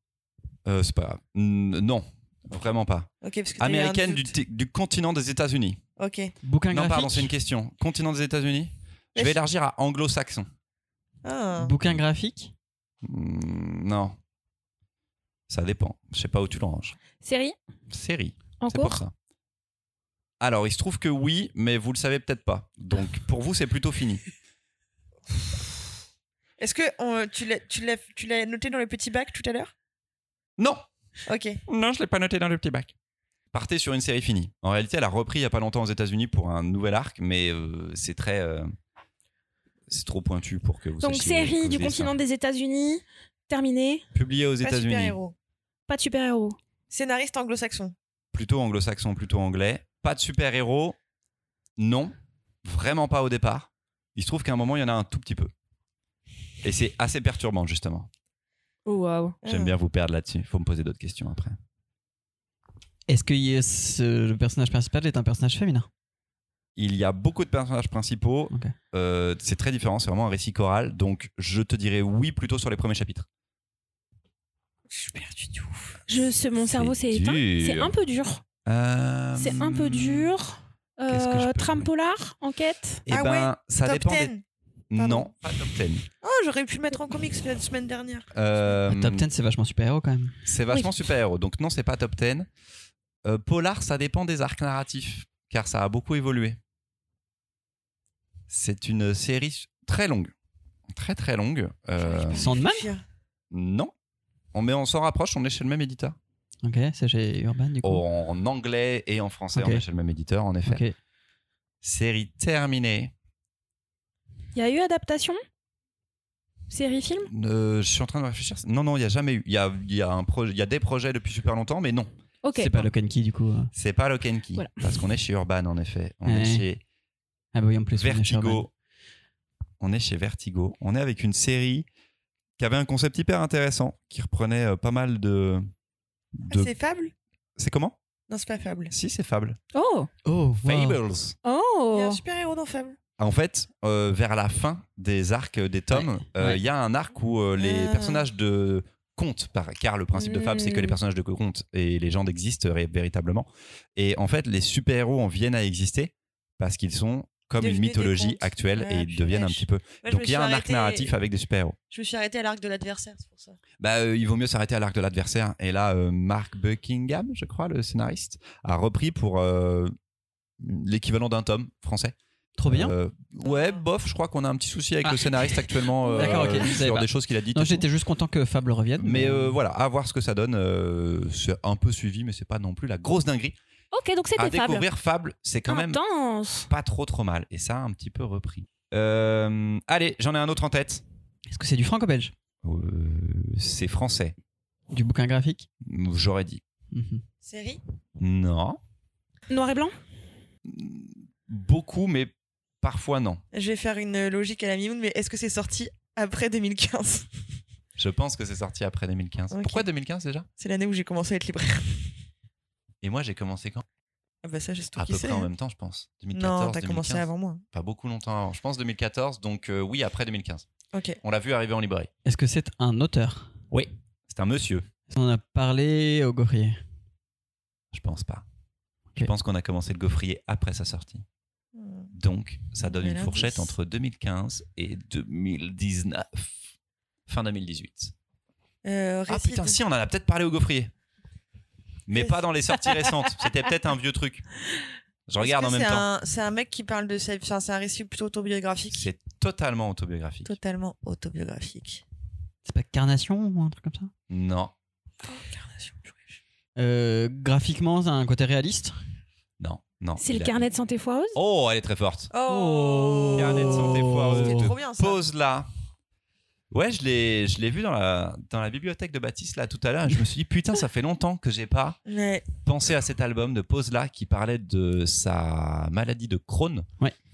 Euh, c'est pas grave. Non, vraiment pas. Ok, parce que Américaine du, continent des États-Unis. Ok. Bouquin Non, graphique. pardon, c'est une question. Continent des États-Unis? Je vais je- élargir à anglo-saxon. Ah. Bouquin graphique? Mm, Non. Ça dépend. Je sais pas où tu le ranges. Série? Série. En C'est pour cours? ça. Alors, il se trouve que oui, mais vous le savez peut-être pas. Donc, pour vous, c'est plutôt fini. [laughs] Est-ce que on- tu l'as- tu l'as tu l'as noté dans le petit bac tout à l'heure? Non Ok. Non, je l'ai pas noté dans le petit bac. Partez sur une série finie. En réalité, elle a repris il y a pas longtemps aux États-Unis pour un nouvel arc, mais euh, c'est très. euh, c'est trop pointu pour que vous Donc, sachiez série du continent ça. des États-Unis, terminée, Publié aux Pas États-Unis. super-héros. pas de super-héros. Scénariste anglo-saxon. Plutôt anglo-saxon, plutôt anglais. Pas de super-héros. Non. Vraiment pas au départ. Il se trouve qu'à un moment, il y en a un tout petit peu. Et c'est assez perturbant, justement. Oh, waouh. J'aime bien vous perdre là-dessus. Il faut me poser d'autres questions après. Est-ce que ce- le personnage principal est un personnage féminin? Il y a beaucoup de personnages principaux. Euh, c'est très différent. C'est vraiment un récit choral. Donc, je te dirais oui plutôt sur les premiers chapitres. Je suis perdu du ouf. Je, ce- mon cerveau s'est éteint. C'est un peu dur. Euh, C'est un peu dur. Qu'est-ce que je Euh, peux trame jouer polar, enquête? Eh Ah ben, ouais, ça Top dépend. 10. des- Pardon. Non, pas top 10. Oh, j'aurais pu le mettre en comics la semaine dernière. Euh, Top 10, c'est vachement super-héros quand même. C'est vachement super-héros. Donc, non, c'est pas top 10. Euh, Polar, ça dépend des arcs narratifs, car ça a beaucoup évolué. C'est une série très longue. Très, très longue. Euh, Sandman non. On, mais on s'en rapproche, on est chez le même éditeur. Ok, c'est chez Urban du coup. En anglais et en français, Ok. on est chez le même éditeur, en effet. ok. Série terminée. Il y a eu adaptation? Série-film Euh, je suis en train de réfléchir. Non, non, il n'y a jamais eu. Il y a, y, a un projet- il y a des projets depuis super longtemps, mais non. Ok. C'est pas Lock and Key du coup. euh. C'est pas Lock and Key, Voilà. parce qu'on est chez Urban en effet. On Ouais. est chez Ah bah oui, en plus. on est chez. Vertigo. On est chez Vertigo. On est avec une série qui avait un concept hyper intéressant, qui reprenait euh, pas mal de. Ah, de... c'est Fable? C'est comment? Non, c'est pas Fable. Si, c'est Fable. Oh. Oh, wow. Fables. Il y a Oh. un super héros dans Fable. En fait, euh, vers la fin des arcs des tomes, Ouais. euh, il Ouais. y a un arc où euh, les Ah. personnages de contes, par- car le principe de Fable, c'est que les Mm. personnages de contes et légendes existent ré- véritablement. Et en fait, les super-héros en viennent à exister parce qu'ils sont comme une mythologie actuelle Ouais, et ils deviennent un petit peu. Donc il y a un arc narratif avec des super-héros. Je me suis arrêtée à l'arc de l'adversaire, c'est pour ça. Bah, euh, il vaut mieux s'arrêter à l'arc de l'adversaire. Et là, euh, Mark Buckingham, je crois, le scénariste, a repris pour euh, l'équivalent d'un tome français. Trop bien. Euh, ouais, bof, je crois qu'on a un petit souci avec Ah. le scénariste actuellement [laughs] euh, D'accord, savais sur pas. des choses qu'il a dites. non, j'étais juste content que Fable revienne. Mais euh, voilà, à voir ce que ça donne. euh, c'est un peu suivi, mais c'est pas non plus la grosse dinguerie. Ok, donc À c'était Fable. découvrir Fable, c'est quand même pas trop trop mal. Et ça a un petit peu repris. Euh, allez, j'en ai un autre en tête. Est-ce que c'est du franco-belge? Euh, c'est français, Du bouquin graphique? J'aurais dit. Mhm. Série? Non. Noir et blanc? Beaucoup, mais parfois non. Je vais faire une logique à la Mimoun, mais est-ce que c'est sorti après 2015 Je pense que c'est sorti après 2015. Ok. Pourquoi 2015 déjà? C'est l'année où j'ai commencé à être libraire. Et moi, j'ai commencé quand? Ah bah ça, je À peu près en même temps, je pense. 2014, Non, t'as commencé 2015. avant moi. Pas beaucoup longtemps avant. Je pense 2014, donc euh, oui, après 2015. Ok. On l'a vu arriver en librairie. Est-ce que c'est un auteur? Oui. C'est un monsieur. Est-ce qu'on en a parlé au Gaufrier Je pense pas. Je pense qu'on a commencé le gaufrier après sa sortie. Donc, ça donne une fourchette entre 2015 et 2019. Fin 2018. Euh, Ah putain, de- si, on en a peut-être parlé au gaufrier. Mais pas dans les sorties [laughs] récentes. C'était peut-être un vieux truc. Je regarde en même temps. C'est un mec qui parle de sa enfin, c'est un récit plutôt autobiographique? C'est totalement autobiographique. Totalement autobiographique. C'est pas Carnation ou un truc comme ça? Non, Incarnation, wesh. euh, Graphiquement, c'est un côté réaliste? Non. C'est le a- carnet de santé foireuse. Oh, elle est très forte. Oh, Carnet de santé foireuse. C'était de trop bien ça. Pause là. Ouais, je l'ai, je l'ai vu dans la, dans la bibliothèque de Baptiste là tout à l'heure. et Je me suis dit putain, ça fait longtemps que j'ai pas Mais, pensé à cet album de Pause là qui parlait de sa maladie de Crohn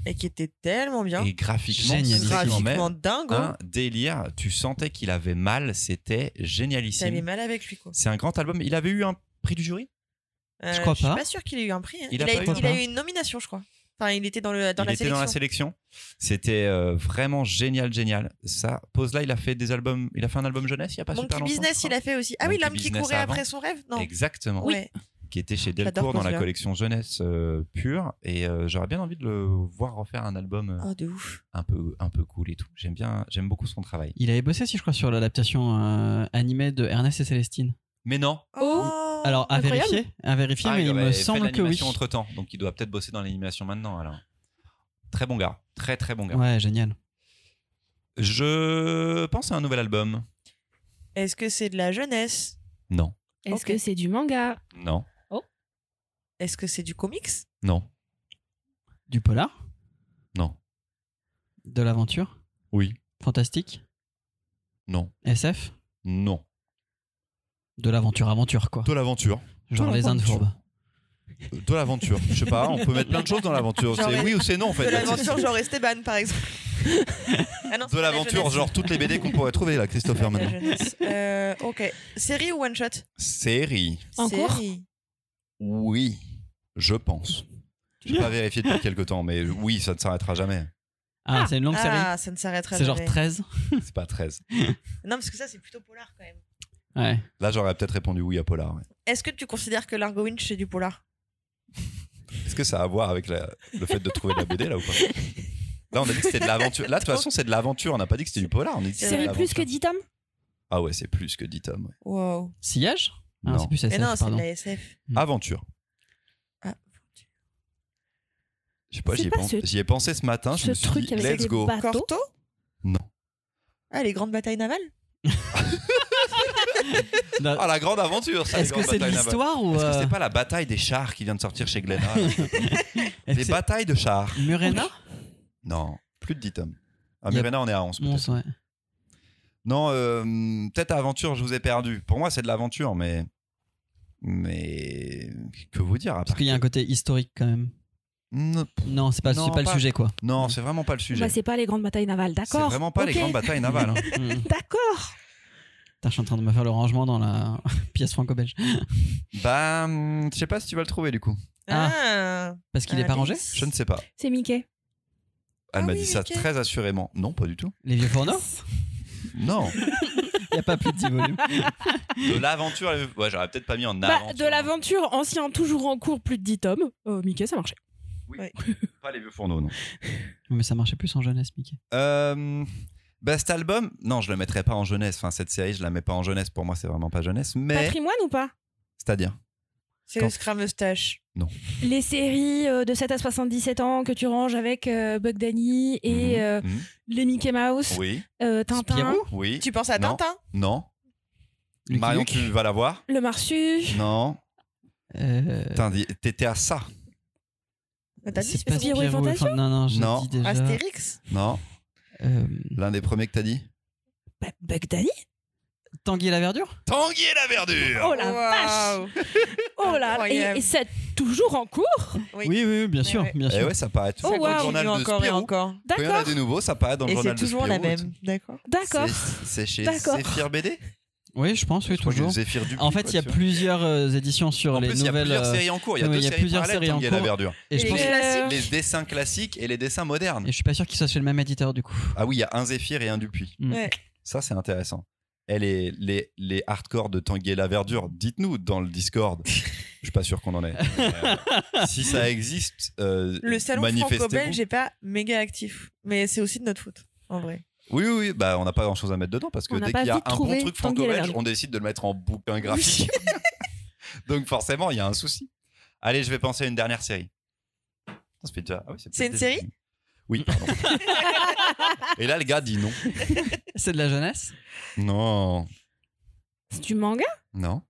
et qui était tellement bien. et graphiquement, Génial. c'est quand Graphiquement dingue. un délire. Tu sentais qu'il avait mal, c'était T'avais génialissime. mal avec lui quoi. C'est un grand album. Il avait eu un prix du jury? Euh, Je crois suis pas. pas sûr qu'il ait eu un prix. hein. Il Il, a a, pas eu, eu il a un eu une nomination, je crois. Enfin, il était dans, le, dans il la était sélection. dans la sélection. C'était euh, vraiment génial, génial. Ça, Pause là, il a fait des albums. Il a fait un album jeunesse il y a pas Monkey super longtemps. Business, je il a fait aussi. Ah oui, l'homme qui courait avant. après son rêve Non. Exactement. Ouais. Qui était chez Delcourt dans la collection jeunesse euh, pure. Et euh, j'aurais bien envie de le voir refaire un album euh, Oh, de ouf. un peu, un peu cool et tout. J'aime bien, j'aime beaucoup son travail. Il avait bossé aussi, je crois, sur l'adaptation euh, animée de Ernest et Célestine. Mais non. Oh, Alors, à incroyable. vérifier, à vérifier Ah, mais il me fait semble que oui. entre temps, donc il doit peut-être bosser dans l'animation maintenant. Alors, très bon gars, très très bon gars. Ouais, génial. Je pense à un nouvel album. Est-ce que c'est de la jeunesse? Non, Est-ce que c'est du manga? Non, Est-ce que c'est du comics? Non, Du polar? Non. De l'aventure? Oui, Fantastique? Non, SF non. De l'aventure-aventure, quoi. De l'aventure. Genre de les Indes fourbes. De l'aventure. Je sais pas, on peut mettre plein de choses dans l'aventure. Genre, C'est oui ou c'est non en fait. De l'aventure, genre Esteban, par exemple. Ah non, c'est De la l'aventure, jeunesse. genre toutes les BD qu'on pourrait trouver là, Christopher De la maintenant. jeunesse. Euh, ok. Série ou one shot Série. En cours? Série. Oui, je pense. Je n'ai pas vérifié depuis quelque temps, mais oui, ça ne s'arrêtera jamais. Ah, c'est une longue série Ah, ça ne s'arrêtera C'est genre jamais. 13 C'est pas 13. Non, parce que ça, c'est plutôt polar quand même. Ouais. Là, j'aurais peut-être répondu oui à Polar. ouais. Est-ce que tu considères que l'Argo Winch, c'est du polar? Est-ce que ça a à voir avec la- le fait de trouver de la BD là ou pas? Là, on a dit que c'était de l'aventure. Là, de toute façon, c'est de l'aventure. On n'a pas dit que c'était du polar. On a dit que c'était de Série plus l'aventure. que 10 tomes? Ah ouais, c'est plus que 10 tomes. ouais. Wow. Sillage? Ah, Non. c'est plus SF, Mais non, c'est de pardon. la SF. Mm. Aventure. Ah, Je sais pas, C'est j'y ai, pas pen- ce- j'y ai pensé ce matin. Je ce me suis truc dit, avec let's les go. bateaux? Corto? Non. Ah, les grandes batailles navales? [laughs] [laughs] Ah, la grande aventure, ça. Est-ce les que grandes c'est de batailles navales. l'histoire ou Est-ce que euh, c'est pas la bataille des chars qui vient de sortir chez Glénat Les [laughs] c'est batailles de chars. Murena Non, plus de 10 tomes. À Il y a- Murena, on est à 11 peut-être. Mons, ouais. Non, euh, peut-être aventure, je vous ai perdu. Pour moi, c'est de l'aventure, mais Mais que vous dire à Parce part qu'il y a un côté historique quand même. Non, Non, c'est pas, Non, c'est pas, pas- le sujet quoi. non, c'est vraiment pas le sujet. Bah, c'est pas les grandes batailles navales, c'est d'accord vraiment pas les grandes batailles navales. hein. [laughs] Mm. D'accord. Putain, je suis en train de me faire le rangement dans la [laughs] pièce franco-belge. [laughs] bah, hum, je sais pas si tu vas le trouver du coup. Ah. Parce qu'il est Ah, pas rangé Alice. Je ne sais pas. C'est Mickey. Elle Ah m'a oui, dit ça Mickey. très assurément. Non, pas du tout. Les vieux fourneaux Non. [laughs] Il n'y a pas plus de 10 volumes. De l'aventure. Ouais, j'aurais peut-être pas mis en Bah, aventure. de l'aventure ancien, toujours en cours, plus de 10 tomes. Euh, Mickey, ça marchait. Pas les vieux fourneaux, non. Mais ça marchait plus en jeunesse, Mickey. Euh, bah, cet album, non, je le mettrais pas en jeunesse. Enfin, cette série, je la mets pas en jeunesse. Pour moi, c'est vraiment pas jeunesse. Mais, Patrimoine ou pas? C'est-à-dire, C'est Quand- le Scrum Moustache. Les séries euh, de 7 à 77 ans que tu ranges avec euh, Bug Danny et euh, mhm. les Mickey Mouse, oui, euh, Tintin, Spirou? Oui. Tu penses à Non. Tintin? Non. Lucky Marion, Luke? tu vas la voir? Le Marsu. Non. Euh, t'étais à ça. T'as dit Spirou et Fantasio? Fan- Non, non, j'ai Non. dit déjà. Astérix? Non. Euh, L'un des premiers que t'as dit Bah, Bug Danny Tanguy et la verdure? Tanguy et la verdure Oh la vache Waouh. Oh là. Et, et c'est toujours en cours? Oui. Oui, oui, bien sûr, bien Eh sûr. ouais, ça paraît toujours Oh, dans le journal de encore et Spirou. encore. Quand il y en a D'accord des nouveaux, ça paraît dans le Et journal c'est de toujours la Spirou. même. D'accord. D'accord. C'est- C'est chez. Zéphyr BD Oui, je pense, oui, Je toujours. Zéphyr Dupuis, En fait, il y a plusieurs euh, éditions sur En les plus, il y a nouvelles. plusieurs euh, séries en cours. Il y a oui, deux il y a séries plusieurs séries en et la cours. verdure. Et je pense les. Les dessins classiques et les dessins modernes. et je suis pas sûr qu'ils soient chez le même éditeur du coup. Ah oui, il y a un Zéphyr et un Dupuis. Mm. Ouais. Ça, c'est intéressant. Et les, les, les hardcore de Tanguy et la verdure, dites-nous dans le Discord. [laughs] Je suis pas sûr qu'on en ait. Euh, si ça existe, euh, Le salon franco-belge n'est pas méga actif. Mais c'est aussi de notre faute, en vrai. Oui, oui, oui, bah, on n'a pas grand chose à mettre dedans parce que On dès qu'il y a un bon truc franco-belge, on décide de le mettre en bouquin graphique. [laughs] Donc forcément, il y a un souci. Allez, je vais penser à une dernière série. Déjà- ah oui, C'est une série. Oui, pardon. [laughs] Et là, le gars dit non. C'est de la jeunesse? Non, C'est du manga? Non.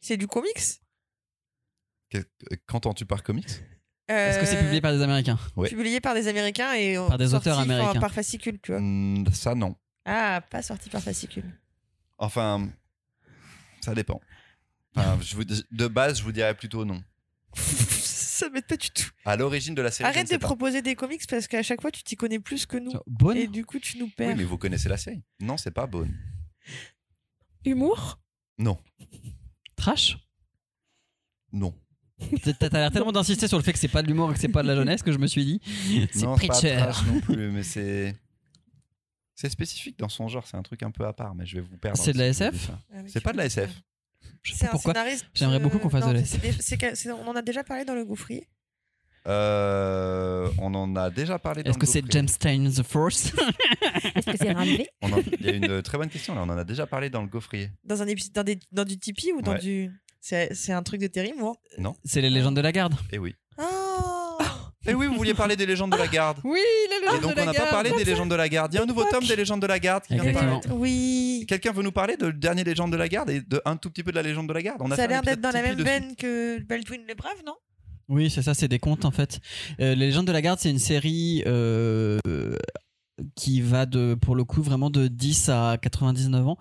C'est du comics? Qu'entends-tu par comics? Est-ce que c'est Euh, publié par des Américains. Publié par des Américains et Par des sorti, auteurs enfin, américains. par fascicule, tu vois. Hmm, Ça, non. Ah, pas sorti par fascicule. Enfin, ça dépend. Enfin, je vous, de base, je vous dirais plutôt non. [laughs] Ça m'aide pas du tout. À l'origine de la série, je ne Arrête sais de pas. proposer des comics parce qu'à chaque fois tu t'y connais plus que nous. Bonne Et du coup tu nous Oui, perds. mais vous connaissez la série. Non, c'est pas Bone. Humour? Non, Trash? Non. T'as l'air tellement d'insister sur le fait que c'est pas de l'humour et que c'est pas de la jeunesse que je me suis dit. [laughs] C'est pas Preacher. trash non plus, [laughs] mais c'est c'est spécifique dans son genre. C'est un truc un peu à part, mais je vais vous perdre. C'est de la SF? Ah, C'est pas de la SF. Je sais C'est pas un pourquoi. scénariste. J'aimerais beaucoup qu'on fasse de la c'est- On en a déjà parlé dans le Gouffrier. Euh, on en a déjà parlé. dans Est-ce que c'est Gaufrier. James Stein the Force? [laughs] Est-ce que c'est en- Il y a une très bonne question là. On en a déjà parlé dans le Gaufrier. Dans, un épisode, dans, des- dans du Tipeee ou dans Ouais. du. C'est un truc de terrible, moi. C'est les légendes de la garde. Eh oui. Oh [laughs] Eh oui, vous vouliez parler des légendes de la garde. [laughs] Oui, les Et donc on n'a pas parlé des légendes de la garde. Il y a un nouveau tome des légendes de la garde qui vient de paraître. Oui. Quelqu'un veut nous parler de le dernier légende de la garde et de un tout petit peu de la légende de la garde On Ça a l'air d'être dans la même veine que Baldwin le Brave, non? Oui, c'est ça, c'est des contes en fait. Euh, les légendes de la garde, c'est une série euh, qui va de, pour le coup, vraiment de 10 à 99 ans,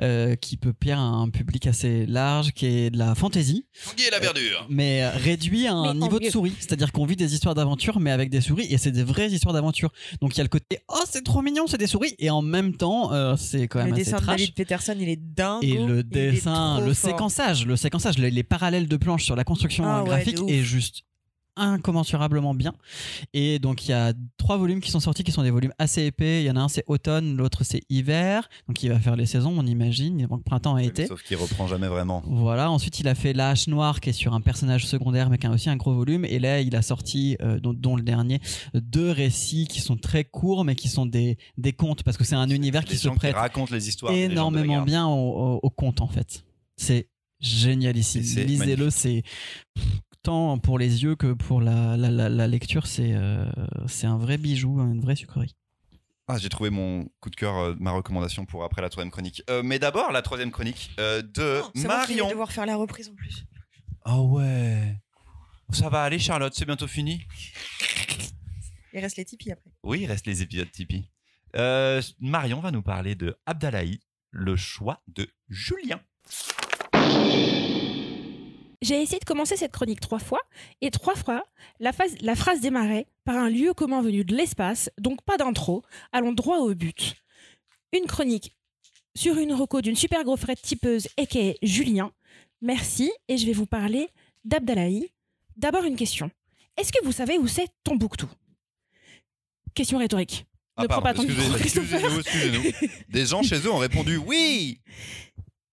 euh, qui peut plaire à un public assez large, qui est de la fantasy, Tanguy et la verdure. mais euh, réduit à un Mais niveau de souris. C'est-à-dire qu'on vit des histoires d'aventure, mais avec des souris, et c'est des vraies histoires d'aventure. Donc il y a le côté, oh c'est trop mignon, c'est des souris, et en même temps, euh, c'est quand même Le assez dessin de trash. David Peterson, il est dingue. Et le dessin, le séquençage, le séquençage, les, les parallèles de planches sur la construction Ah graphique de est juste incommensurablement bien. Et donc il y a trois volumes qui sont sortis qui sont des volumes assez épais. Il y en a un c'est automne, l'autre c'est hiver. Donc il va faire les saisons, on imagine. Donc printemps et été. Sauf qu'il reprend jamais vraiment. Voilà, ensuite il a fait La Hache Noire qui est sur un personnage secondaire mais qui a aussi un gros volume et là il a sorti, euh, dont, dont le dernier, deux récits qui sont très courts mais qui sont des, des contes parce que c'est un univers qui se prête qui racontent les histoires. énormément bien au, au, au conte en fait. C'est génialissime. Lisez-le, c'est tant pour les yeux que pour la, la, la, la lecture, c'est euh, c'est un vrai bijou, une vraie sucrerie. Ah, j'ai trouvé mon coup de cœur, euh, ma recommandation pour après la troisième chronique. Euh, mais d'abord, la troisième chronique euh, de Oh, c'est moi qui vais Marion. devoir faire la reprise en plus. Ah ouais. Ça va aller, Charlotte, c'est bientôt fini. Il reste les Tipeee après. Oui, il reste les épisodes Tipeee. Euh, Marion va nous parler de Abdalaï, le choix de Julien. J'ai essayé de commencer cette chronique trois fois, et trois fois, la, phase- la phrase démarrait par un lieu commun venu de l'espace, donc pas d'intro, allons droit au but. Une chronique sur une reco d'une super gaufrette typeuse, aka Julien. Merci, et je vais vous parler d'Abdalaï. D'abord une question. Est-ce que vous savez où c'est Tombouctou? Question rhétorique. Ah, Ne prends pas ton excusez- excusez-nous, excusez-nous. Des gens chez eux ont répondu oui. [laughs]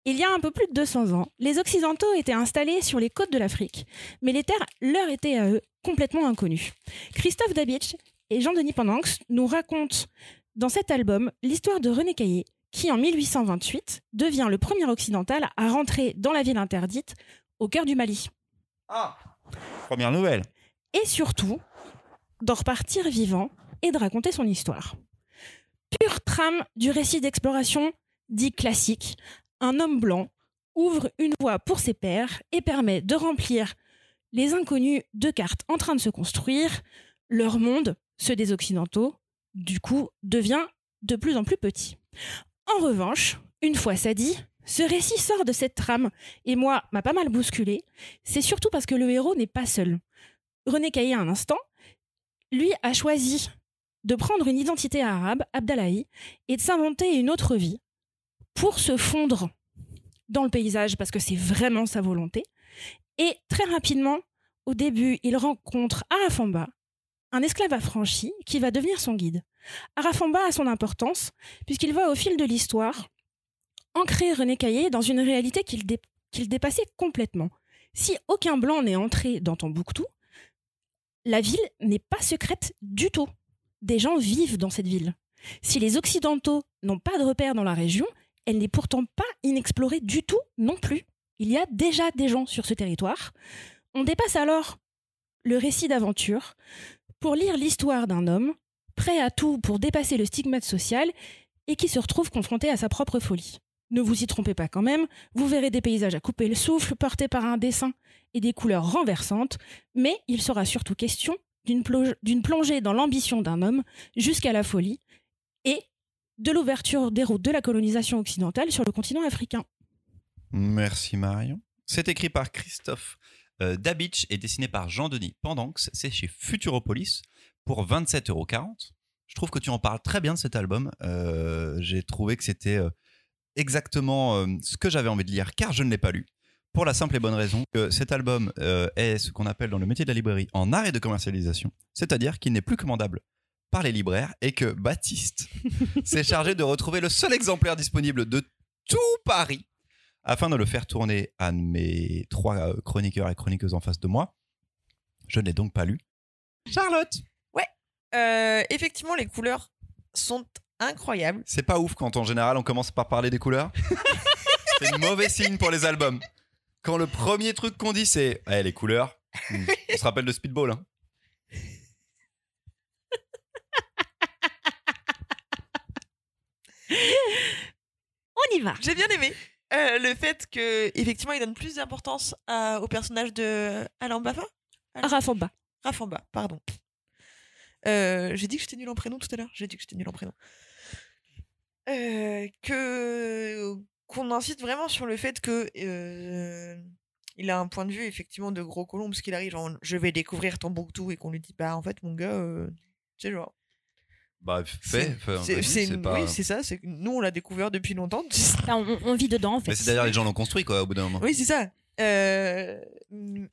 Il y a un peu plus de 200 ans, les Occidentaux étaient installés sur les côtes de l'Afrique, mais les terres leur étaient à eux complètement inconnues. Christophe Dabitch et Jean-Denis Pendanx nous racontent dans cet album l'histoire de René Caillé, qui en 1828 devient le premier occidental à rentrer dans la ville interdite au cœur du Mali. Ah. Première nouvelle. Et surtout, d'en repartir vivant et de raconter son histoire. Pure trame du récit d'exploration dit classique, un homme blanc ouvre une voie pour ses pairs et permet de remplir les inconnus de cartes en train de se construire. Leur monde, ceux des Occidentaux, du coup, devient de plus en plus petit. En revanche, une fois ça dit, ce récit sort de cette trame et moi m'a pas mal bousculé. C'est surtout parce que le héros n'est pas seul. René Caillé, un instant, lui a choisi de prendre une identité arabe, Abdallahi, et de s'inventer une autre vie pour se fondre dans le paysage parce que c'est vraiment sa volonté. Et très rapidement, au début, il rencontre Arafamba, un esclave affranchi qui va devenir son guide. Arafamba a son importance puisqu'il va au fil de l'histoire ancrer René Caillé dans une réalité qu'il dé- qu'il dépassait complètement. Si aucun blanc n'est entré dans Tombouctou, la ville n'est pas secrète du tout. Des gens vivent dans cette ville. Si les Occidentaux n'ont pas de repères dans la région, elle n'est pourtant pas inexplorée du tout non plus. Il y a déjà des gens sur ce territoire. On dépasse alors le récit d'aventure pour lire l'histoire d'un homme prêt à tout pour dépasser le stigmate social et qui se retrouve confronté à sa propre folie. Ne vous y trompez pas quand même, vous verrez des paysages à couper le souffle portés par un dessin et des couleurs renversantes, mais il sera surtout question d'une plo- d'une plongée dans l'ambition d'un homme jusqu'à la folie et de l'ouverture des routes de la colonisation occidentale sur le continent africain. Merci Marion. C'est écrit par Christophe euh, Dabitch et dessiné par Jean-Denis Pendanx. C'est chez Futuropolis pour 27,40€. Je trouve que tu en parles très bien de cet album. Euh, J'ai trouvé que c'était euh, exactement euh, ce que j'avais envie de lire car je ne l'ai pas lu. Pour la simple et bonne raison que cet album est ce qu'on appelle dans le métier de la librairie en arrêt de commercialisation, c'est-à-dire qu'il n'est plus commandable par les libraires et que Baptiste [laughs] s'est chargé de retrouver le seul exemplaire disponible de tout Paris afin de le faire tourner à mes trois euh, chroniqueurs et chroniqueuses en face de moi. Je ne l'ai donc pas lu. Charlotte Euh, effectivement, les couleurs sont incroyables. C'est pas ouf quand en général on commence par parler des couleurs. [laughs] c'est une mauvais signe pour les albums. Quand le premier truc qu'on dit c'est Eh, les couleurs, [laughs] on se rappelle de Speedball. Hein. On y va J'ai bien aimé euh, le fait que effectivement il donne plus d'importance à- au personnage de Alain Bafa. Arafamba. Rafamba, pardon. Euh, j'ai dit que j'étais nul en prénom tout à l'heure. J'ai dit que j'étais nul en prénom. Euh, que qu'on incite vraiment sur le fait que euh, il a un point de vue effectivement de gros colombe parce qu'il arrive genre je vais découvrir Tombouctou et qu'on lui dit bah en fait mon gars euh, c'est genre Bah, fait, c'est pas. oui c'est ça c'est que nous on l'a découvert depuis longtemps on, on vit dedans, en fait. Mais c'est d'ailleurs les gens l'ont construit quoi au bout d'un moment. Oui, c'est ça. Euh,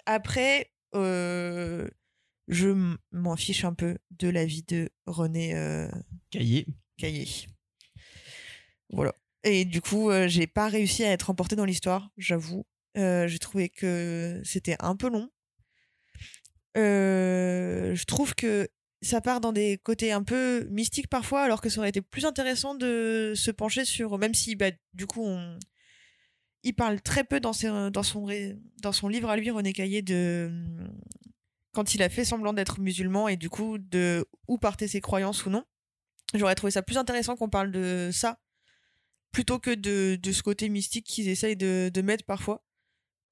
après, euh, je m- m'en fiche un peu de la vie de René euh, Cahier. Caillé. Voilà. Et du coup, euh, j'ai pas réussi à être emportée dans l'histoire, j'avoue. Euh, j'ai trouvé que c'était un peu long. Euh, je trouve que ça part dans des côtés un peu mystiques parfois, alors que ça aurait été plus intéressant de se pencher sur, même si bah, du coup il parle très peu dans, son, dans son livre à lui, René Caillé, de quand il a fait semblant d'être musulman et du coup de où partaient ses croyances ou non. J'aurais trouvé ça plus intéressant qu'on parle de ça plutôt que de, de ce côté mystique qu'ils essayent de, mettre parfois.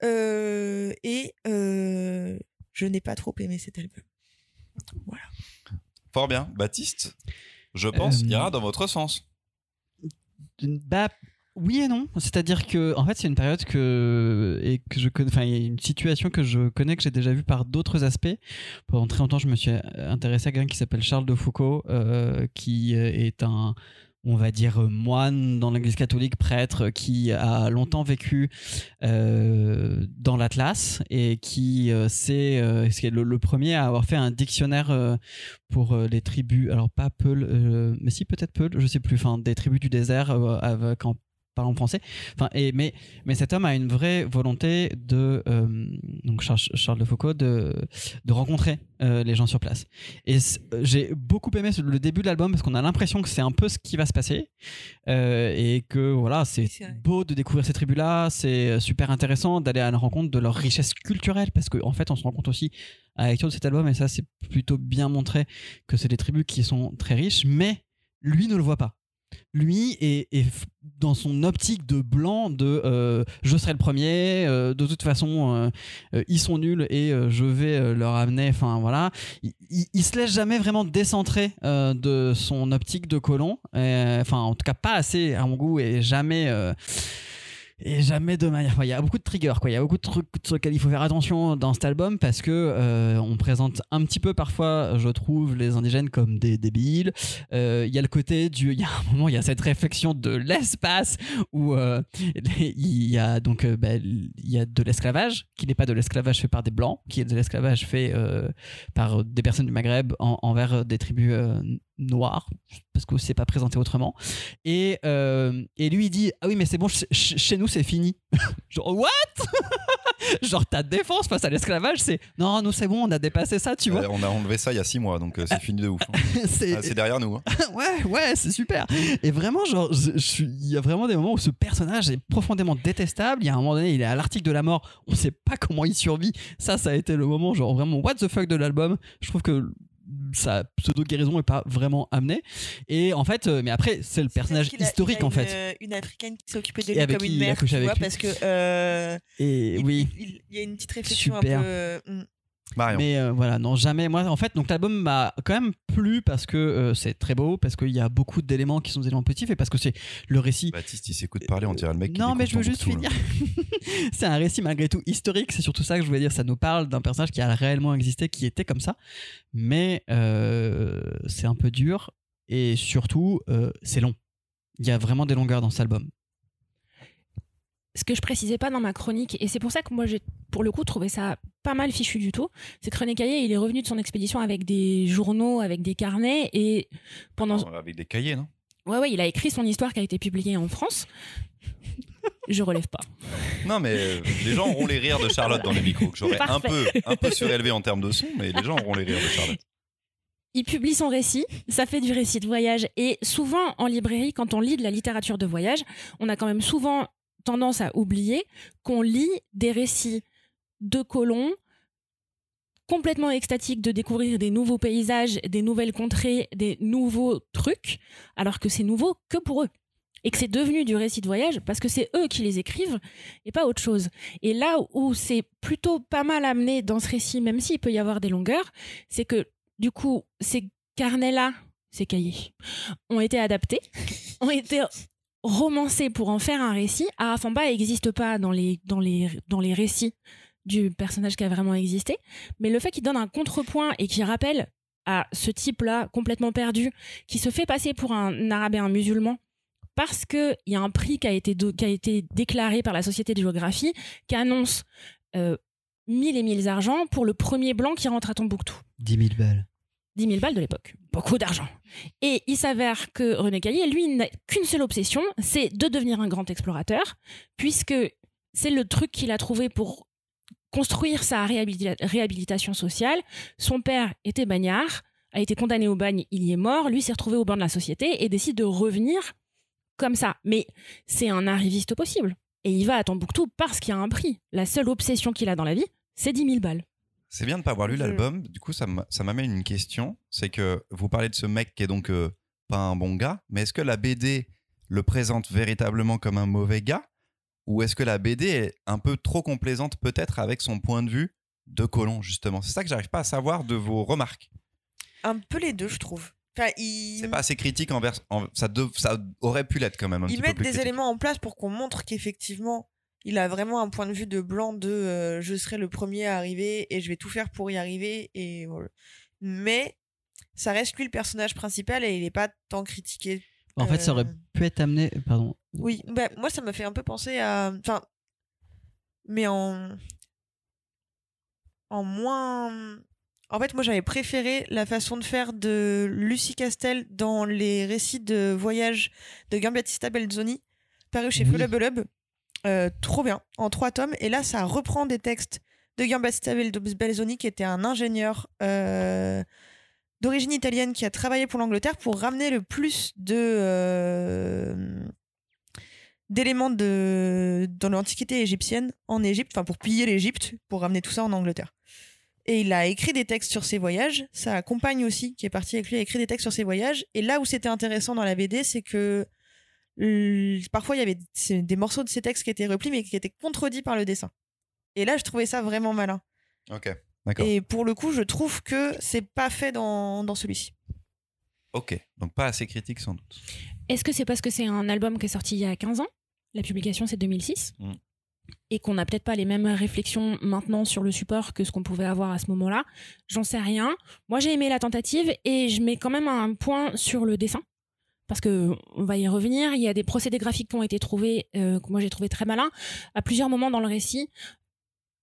Euh, et euh, je n'ai pas trop aimé cet album. Fort bien. Baptiste, je pense, Euh, ira dans votre sens. Bah, Oui et non. C'est-à-dire que, en fait, c'est une période que et que je connais. Enfin, une situation que je connais que j'ai déjà vue par d'autres aspects. Pendant très longtemps, je me suis intéressé à quelqu'un qui s'appelle Charles de Foucault, euh, qui euh, est un on va dire euh, moine dans l'église catholique, prêtre, qui a longtemps vécu euh, dans l'Atlas et qui euh, c'est euh, le, premier à avoir fait un dictionnaire euh, pour euh, les tribus, alors pas Peul, euh, mais si peut-être Peul, je sais plus, des tribus du désert euh, avec parlant français. Enfin, et, mais, mais cet homme a une vraie volonté de, euh, donc Charles, Charles de Foucault, de, de rencontrer euh, les gens sur place. Et j'ai beaucoup aimé le début de l'album parce qu'on a l'impression que c'est un peu ce qui va se passer euh, et que voilà, c'est beau de découvrir ces tribus-là, c'est super intéressant d'aller à la rencontre de leur richesse culturelle parce qu'en en fait, on se rend compte aussi à la lecture de cet album et ça, c'est plutôt bien montré que c'est des tribus qui sont très riches, mais lui ne le voit pas lui est, dans son optique de blanc de euh, je serai le premier euh, de toute façon euh, ils sont nuls et je vais leur amener enfin voilà. Il, il, il se laisse jamais vraiment décentrer de son optique de colon enfin en tout cas pas assez à mon goût et jamais et jamais de manière. Il y a beaucoup de triggers, quoi. Il y a beaucoup de trucs sur lesquels il faut faire attention dans cet album parce que euh, on présente un petit peu parfois, je trouve, les indigènes comme des débiles. Euh, Il y a le côté du. Il y a un moment, il y a cette réflexion de l'espace où euh, il y a donc bah, il y a de l'esclavage qui n'est pas de l'esclavage fait par des blancs, qui est de l'esclavage fait par des personnes du Maghreb en- envers des tribus noires parce que c'est pas présenté autrement. Et, et lui, il dit Ah oui, mais c'est bon, ch- ch- chez nous, c'est fini. [laughs] Genre, what? [laughs] Genre, ta défense face à l'esclavage, c'est Non, nous, c'est bon, on a dépassé ça, tu vois. On a enlevé ça il y a six mois, donc euh, c'est fini de ouf. hein. [laughs] c'est Ah, c'est derrière nous. hein. ouais, ouais, c'est super. Et vraiment, genre, il y a vraiment des moments où ce personnage est profondément détestable. Il y a un moment donné, il est à l'article de la mort. On sait pas comment il survit. Ça, ça a été le moment, genre, vraiment, what the fuck de l'album. Je trouve que sa pseudo-guérison est pas vraiment amenée. Et en fait, euh, mais après, c'est le personnage a- historique, en une, fait. euh, Une africaine qui s'est occupée de lui comme une mère, tu vois, parce que euh, Et il, oui. il- il y a une petite réflexion Super. un peu. Marion. Mais euh, voilà, non, jamais. Moi, en fait, donc l'album m'a quand même plu parce que euh, c'est très beau, parce qu'il y a beaucoup d'éléments qui sont des éléments positifs et parce que c'est le récit. Baptiste, il s'écoute parler, on dirait le mec qui Non, mais je veux juste finir. [laughs] c'est un récit malgré tout historique. C'est surtout ça que je voulais dire. Ça nous parle d'un personnage qui a réellement existé, qui était comme ça. Mais euh, c'est un peu dur et surtout, c'est long. Il y a vraiment des longueurs dans cet album. Ce que je précisais pas dans ma chronique, et c'est pour ça que moi j'ai pour le coup trouvé ça pas mal fichu du tout, c'est que René Caillé il est revenu de son expédition avec des journaux, avec des carnets, et pendant là. Avec des cahiers, non? Ouais ouais il a écrit son histoire qui a été publiée en France. Je relève pas. Non, mais euh, les gens auront les rires de Charlotte dans les micros, que j'aurais un peu, un peu surélevé en termes de son, mais les gens auront les rires de Charlotte. Il publie son récit, ça fait du récit de voyage. Et souvent en librairie, quand on lit de la littérature de voyage, on a quand même souvent tendance à oublier qu'on lit des récits de colons complètement extatiques de découvrir des nouveaux paysages, des nouvelles contrées, des nouveaux trucs, alors que c'est nouveau que pour eux. Et que c'est devenu du récit de voyage parce que c'est eux qui les écrivent et pas autre chose. Et là où c'est plutôt pas mal amené dans ce récit, même s'il peut y avoir des longueurs, c'est que du coup, ces carnets-là, ces cahiers, ont été adaptés, ont été romancés pour en faire un récit. Arafamba n'existe pas dans les, dans, les, dans les récits du personnage qui a vraiment existé, mais le fait qu'il donne un contrepoint et qu'il rappelle à ce type-là, complètement perdu, qui se fait passer pour un arabéen musulman, parce qu'il y a un prix qui a, été qui a été déclaré par la Société de géographie, qui annonce euh, mille et mille argent pour le premier blanc qui rentre à Tombouctou. 10 000 balles. 10 000 balles de l'époque. Beaucoup d'argent. Et il s'avère que René Caillé, lui, n'a qu'une seule obsession, c'est de devenir un grand explorateur, puisque c'est le truc qu'il a trouvé pour construire sa réhabili- réhabilitation sociale. Son père était bagnard, a été condamné au bagne, il y est mort, lui s'est retrouvé au banc de la société et décide de revenir comme ça. Mais c'est un arriviste possible. Et il va à Tombouctou parce qu'il y a un prix. La seule obsession qu'il a dans la vie, c'est 10 000 balles. C'est bien de ne pas avoir lu l'album. Du coup, ça m'a- ça m'amène une question. C'est que vous parlez de ce mec qui est donc euh, pas un bon gars, mais est-ce que la BD le présente véritablement comme un mauvais gars? Ou est-ce que la BD est un peu trop complaisante peut-être avec son point de vue de colon, justement? C'est ça que j'arrive pas à savoir de vos remarques. Un peu les deux, je trouve. Enfin, C'est pas assez critique envers. en- ça, ça aurait pu l'être quand même. Un ils petit peu mettent plus des critique. éléments en place pour qu'on montre qu'effectivement, il a vraiment un point de vue de blanc de euh, je serai le premier à arriver et je vais tout faire pour y arriver. Et voilà. Mais ça reste lui le personnage principal et il est pas tant critiqué. En fait, ça aurait Euh, pu être amené. Pardon. Oui, bah, moi ça m'a fait un peu penser à. Enfin. Mais en. En moins. En fait, moi j'avais préféré la façon de faire de Lucie Castel dans les récits de voyage de Giambattista Belzoni, paru chez Oui. Euh, trop bien, en trois tomes. Et là, ça reprend des textes de Bel- Belzoni, qui était un ingénieur euh, d'origine italienne qui a travaillé pour l'Angleterre pour ramener le plus euh, d'éléments de dans l'antiquité égyptienne en Égypte, enfin pour piller l'Égypte, pour ramener tout ça en Angleterre. Et il a écrit des textes sur ses voyages. Sa compagne aussi, qui est partie avec lui, a écrit des textes sur ses voyages. Et là où c'était intéressant dans la BD, c'est que parfois il y avait des morceaux de ces textes qui étaient replis, mais qui étaient contredits par le dessin. Et là, je trouvais ça vraiment malin. Ok, d'accord. Et pour le coup, je trouve que c'est pas fait dans, dans celui-ci. Ok, donc pas assez critique sans doute. Est-ce que c'est parce que c'est un album qui est sorti il y a 15 ans? La publication, c'est 2006. Mm. Et qu'on n'a peut-être pas les mêmes réflexions maintenant sur le support que ce qu'on pouvait avoir à ce moment-là? J'en sais rien. Moi, j'ai aimé la tentative et je mets quand même un point sur le dessin. Parce que on va y revenir. Il y a des procédés graphiques qui ont été trouvés, euh, que moi j'ai trouvé très malins. À plusieurs moments dans le récit,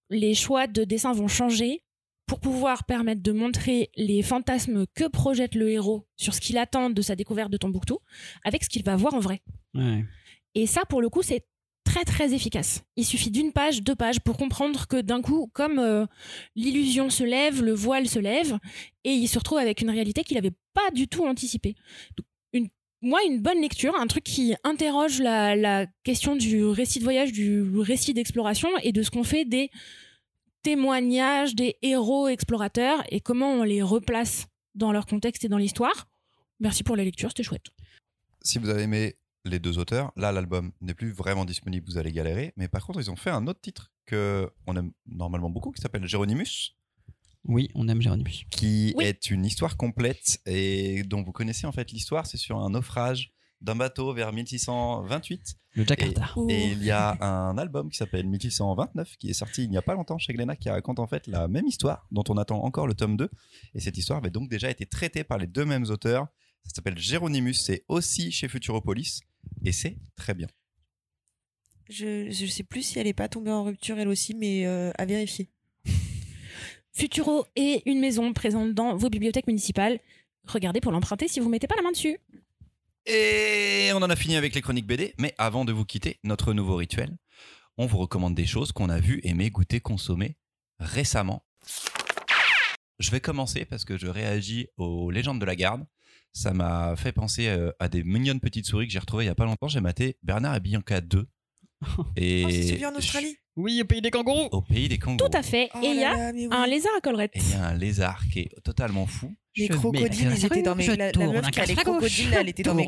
les choix de dessin vont changer pour pouvoir permettre de montrer les fantasmes que projette le héros sur ce qu'il attend de sa découverte de Tombouctou avec ce qu'il va voir en vrai. Ouais. Et ça, pour le coup, c'est très très efficace. Il suffit d'une page, deux pages pour comprendre que d'un coup, comme euh, l'illusion se lève, le voile se lève, et il se retrouve avec une réalité qu'il n'avait pas du tout anticipée. Donc, moi, une bonne lecture, un truc qui interroge la, question du récit de voyage, du récit d'exploration et de ce qu'on fait des témoignages des héros explorateurs et comment on les replace dans leur contexte et dans l'histoire. Merci pour la lecture, c'était chouette. Si vous avez aimé les deux auteurs, là l'album n'est plus vraiment disponible, vous allez galérer. Mais par contre, ils ont fait un autre titre que on aime normalement beaucoup, qui s'appelle Géronimus, Oui, on aime Géronimus. qui Oui. est une histoire complète et dont vous connaissez en fait l'histoire. C'est sur un naufrage d'un bateau vers 1628 Le Jakarta. Et il y a un album qui s'appelle 1629 qui est sorti il n'y a pas longtemps chez Glénat qui raconte en fait la même histoire dont on attend encore le tome 2. Et cette histoire avait donc déjà été traitée par les deux mêmes auteurs. Ça s'appelle Géronimus, c'est aussi chez Futuropolis et c'est très bien. Je, je sais plus si elle est pas tombée en rupture elle aussi, mais euh, à vérifier. Futuro est une maison présente dans vos bibliothèques municipales. Regardez pour l'emprunter si vous mettez pas la main dessus. Et on en a fini avec les chroniques BD, mais avant de vous quitter, notre nouveau rituel, on vous recommande des choses qu'on a vues, aimées, goûtées, consommées récemment. Je vais commencer parce que je réagis aux légendes de la garde. Ça m'a fait penser euh, à des mignonnes petites souris que j'ai retrouvées il y a pas longtemps. J'ai maté Bernard et Bianca 2. Et Oh, c'est celui en Australie Oui, au pays des kangourous. Au pays des kangourous. Tout à fait. Oh et il y a là, mais oui. un lézard à collerette. Et il y a un lézard qui est totalement fou. Les Je crocodiles, ils étaient dans mes. La, la tourne meuf un qui a les crocodiles, elle était dans mes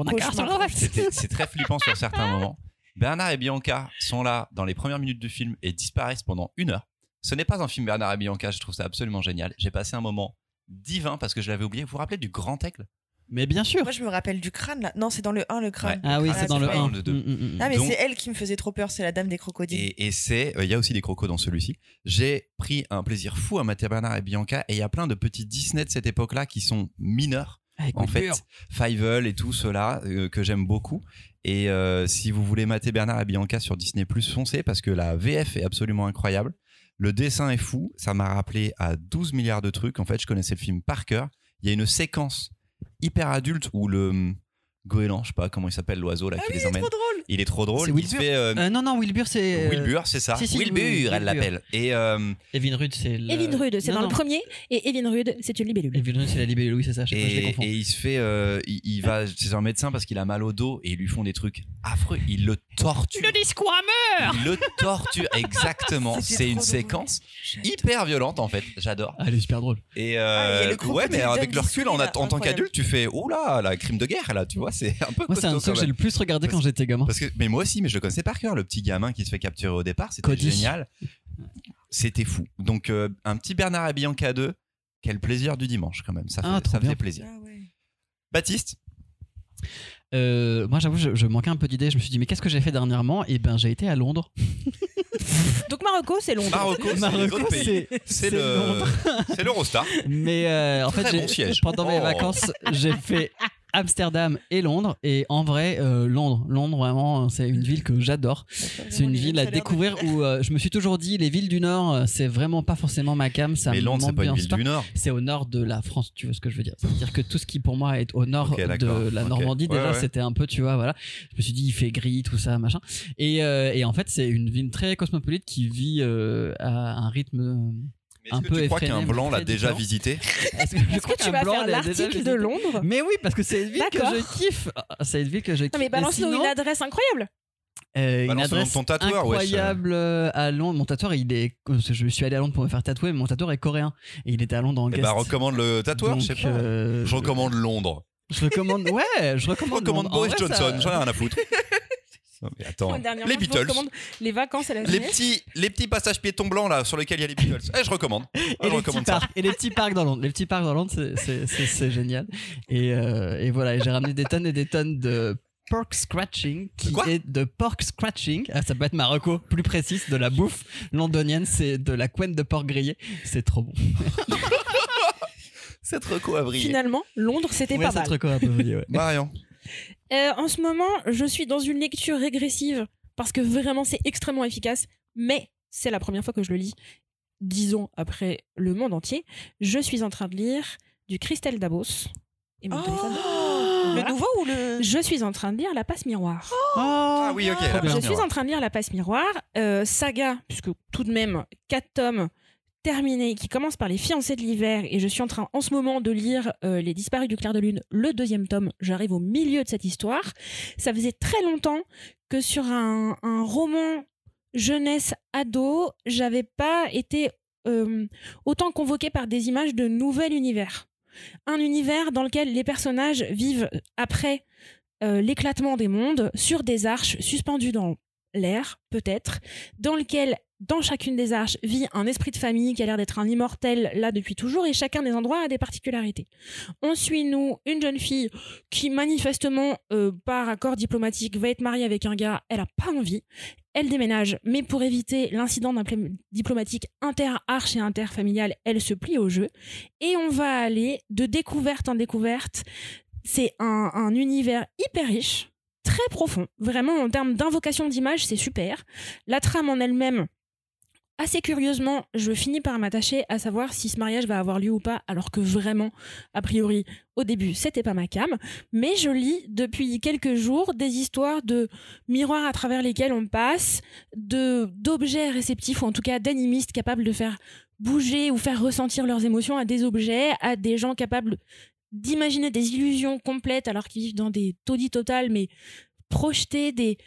C'est très flippant sur certains moments. Bernard et Bianca sont là dans les premières minutes du film et disparaissent pendant une heure. Ce n'est pas un film Bernard et Bianca, je trouve ça absolument génial. J'ai passé un moment divin parce que je l'avais oublié. Vous vous rappelez du Grand Aigle? Mais bien sûr. Moi, je me rappelle du crâne là. Non, c'est dans le 1, le crâne. Ah oui, Ah, c'est dans le pas 1. dans le deux. Mm, mm, mm. Ah, mais c'est elle qui me faisait trop peur, c'est la dame des crocodiles. Et, et c'est, euh, il y a aussi des crocos dans celui-ci. J'ai pris un plaisir fou à mater Bernard et Bianca et il y a plein de petits Disney de cette époque-là qui sont mineurs. Avec en coup de fait. Fievel et tout cela euh, que j'aime beaucoup. Et euh, si vous voulez mater Bernard et Bianca sur Disney Plus, foncez parce que la VF est absolument incroyable. Le dessin est fou, ça m'a rappelé à 12 milliards de trucs. En fait, je connaissais le film par cœur. Il y a une séquence hyper adulte où le goéland, je sais pas comment il s'appelle, l'oiseau là Ah qui oui, les emmène. trop drôle. Il est trop drôle. Il Wilbur. se fait euh, Euh, non, non, Wilbur, c'est. euh, Wilbur, c'est ça. si, si, Wilbur, elle l'appelle. Et euh, Evin Rude, c'est. le- Evin Rude, c'est dans non. le premier. Et Evin Rude, c'est une libellule. Evin Rude, c'est la libellule, oui, c'est ça. Je, sais pas, je les et, confonds. et il se fait, euh, il, il va chez un médecin parce qu'il a mal au dos et ils lui font des trucs affreux. Il le torture. dis squammer Il le torture exactement. C'est une trop drôle. séquence hyper violente en fait. J'adore. Ah, elle est super drôle. Et Ah, euh, le ouais, mais avec le recul, en, tant qu'adulte, tu fais oh là, la crime de guerre là, tu vois, c'est un peu Moi, c'est un truc que j'ai le plus regardé quand j'étais gamin. Parce que, mais moi aussi, mais je le connaissais par cœur. Le petit gamin qui se fait capturer au départ, c'était Cody. génial. C'était fou. Donc, euh, un petit Bernard et Bianca 2, quel plaisir du dimanche quand même. Ça, fait, Ah, ça faisait bien. plaisir. Ah ouais. Baptiste Euh, moi, j'avoue, je, je manquais un peu d'idées. Je me suis dit, mais qu'est-ce que j'ai fait dernièrement? Et ben, j'ai été à Londres. [laughs] Donc Marocco, c'est Londres. Marocco, c'est c'est le, c'est l'Eurostar. Mais euh, en fait, j'ai- bon siège. pendant mes Oh. vacances, j'ai fait Amsterdam et Londres. Et en vrai, euh, Londres, Londres, vraiment, c'est une ville que j'adore. C'est une ville à découvrir où euh, je me suis toujours dit, les villes du Nord, euh, c'est vraiment pas forcément ma cam. Ça Mais Londres, c'est pas une ville du Nord. C'est au nord de la France, tu vois ce que je veux dire. C'est-à-dire que tout ce qui pour moi est au nord de la. Normandie, Ouais, déjà, ouais. c'était un peu, tu vois, voilà. Je me suis dit, il fait gris, tout ça, machin. Et, euh, et en fait, c'est une ville très cosmopolite qui vit euh, à un rythme. Mais Un que peu tu crois qu'un blanc l'a déjà visité [laughs] Est-ce que, je Est-ce crois que tu vas blanc faire l'article de Londres Mais oui, parce que c'est une ville que je kiffe. Ah, C'est une ville que je kiffe. Non mais balance-nous sinon, une adresse incroyable. euh, une adresse ton tatoueur, incroyable euh, à Londres. Mon tatoueur, il est. Je suis allé à Londres pour me faire tatouer, mais mon tatoueur est coréen et il était à Londres en Eh bah, recommande le tatoueur, je sais pas. euh, Je recommande Londres. Je recommande. Ouais, je [laughs] Je recommande. recommande Londres. En Boris Johnson, j'en ai rien à foutre. Non, mais attends, Moi, dernièrement, les Beatles. les vacances à la Les petits, les petits passages piétons blancs là sur lesquels il y a les Beatles. Eh, je recommande. Ah, Et je les, petits recommande ça. parcs, et les petits parcs dans Londres. Les petits parcs dans Londres, c'est- génial. Et, euh, et voilà, j'ai ramené des tonnes et des tonnes de pork scratching, qui Quoi est de pork scratching. Ah, ça peut être Marocco, plus précise, de la bouffe londonienne, c'est de la couenne de porc grillé. C'est trop bon. [laughs] Cette reco a brillé. Finalement, Londres, c'était Ouais, pas c'est mal. un peu brillé, ouais. Marion. Euh, en ce moment, je suis dans une lecture régressive parce que vraiment c'est extrêmement efficace, mais c'est la première fois que je le lis, disons après le monde entier. Je suis en train de lire du Christelle Dabos. Et mon téléphone. Le Voilà. nouveau ou le. Je suis en train de lire La Passe Miroir. Ah oui, ok. Je suis en train de lire La Passe Miroir, euh, saga, puisque tout de même, quatre tomes terminés, qui commence par Les fiancés de l'hiver, et je suis en train en ce moment de lire euh, Les disparus du clair de lune, le deuxième tome. J'arrive au milieu de cette histoire. Ça faisait très longtemps que sur un, un roman jeunesse ado, j'avais pas été euh, autant convoquée par des images de nouvel univers. Un univers dans lequel les personnages vivent après euh, l'éclatement des mondes sur des arches suspendues dans l'air, peut-être, dans lequel, dans chacune des arches, vit un esprit de famille qui a l'air d'être un immortel là depuis toujours, et chacun des endroits a des particularités. On suit, nous, une jeune fille qui, manifestement, euh, par accord diplomatique, va être mariée avec un gars, elle a pas envie. Elle déménage, mais pour éviter l'incident diplomatique inter-arche et inter-familial, elle se plie au jeu. Et on va aller de découverte en découverte. C'est un, un univers hyper riche, très profond. Vraiment, en termes d'invocation d'images, c'est super. La trame en elle-même, assez curieusement, je finis par m'attacher à savoir si ce mariage va avoir lieu ou pas, alors que vraiment, a priori, au début, c'était pas ma cam. Mais je lis depuis quelques jours des histoires de miroirs à travers lesquels on passe, de d'objets réceptifs, ou en tout cas d'animistes capables de faire bouger ou faire ressentir leurs émotions à des objets, à des gens capables d'imaginer des illusions complètes alors qu'ils vivent dans des taudis totales, mais projeter des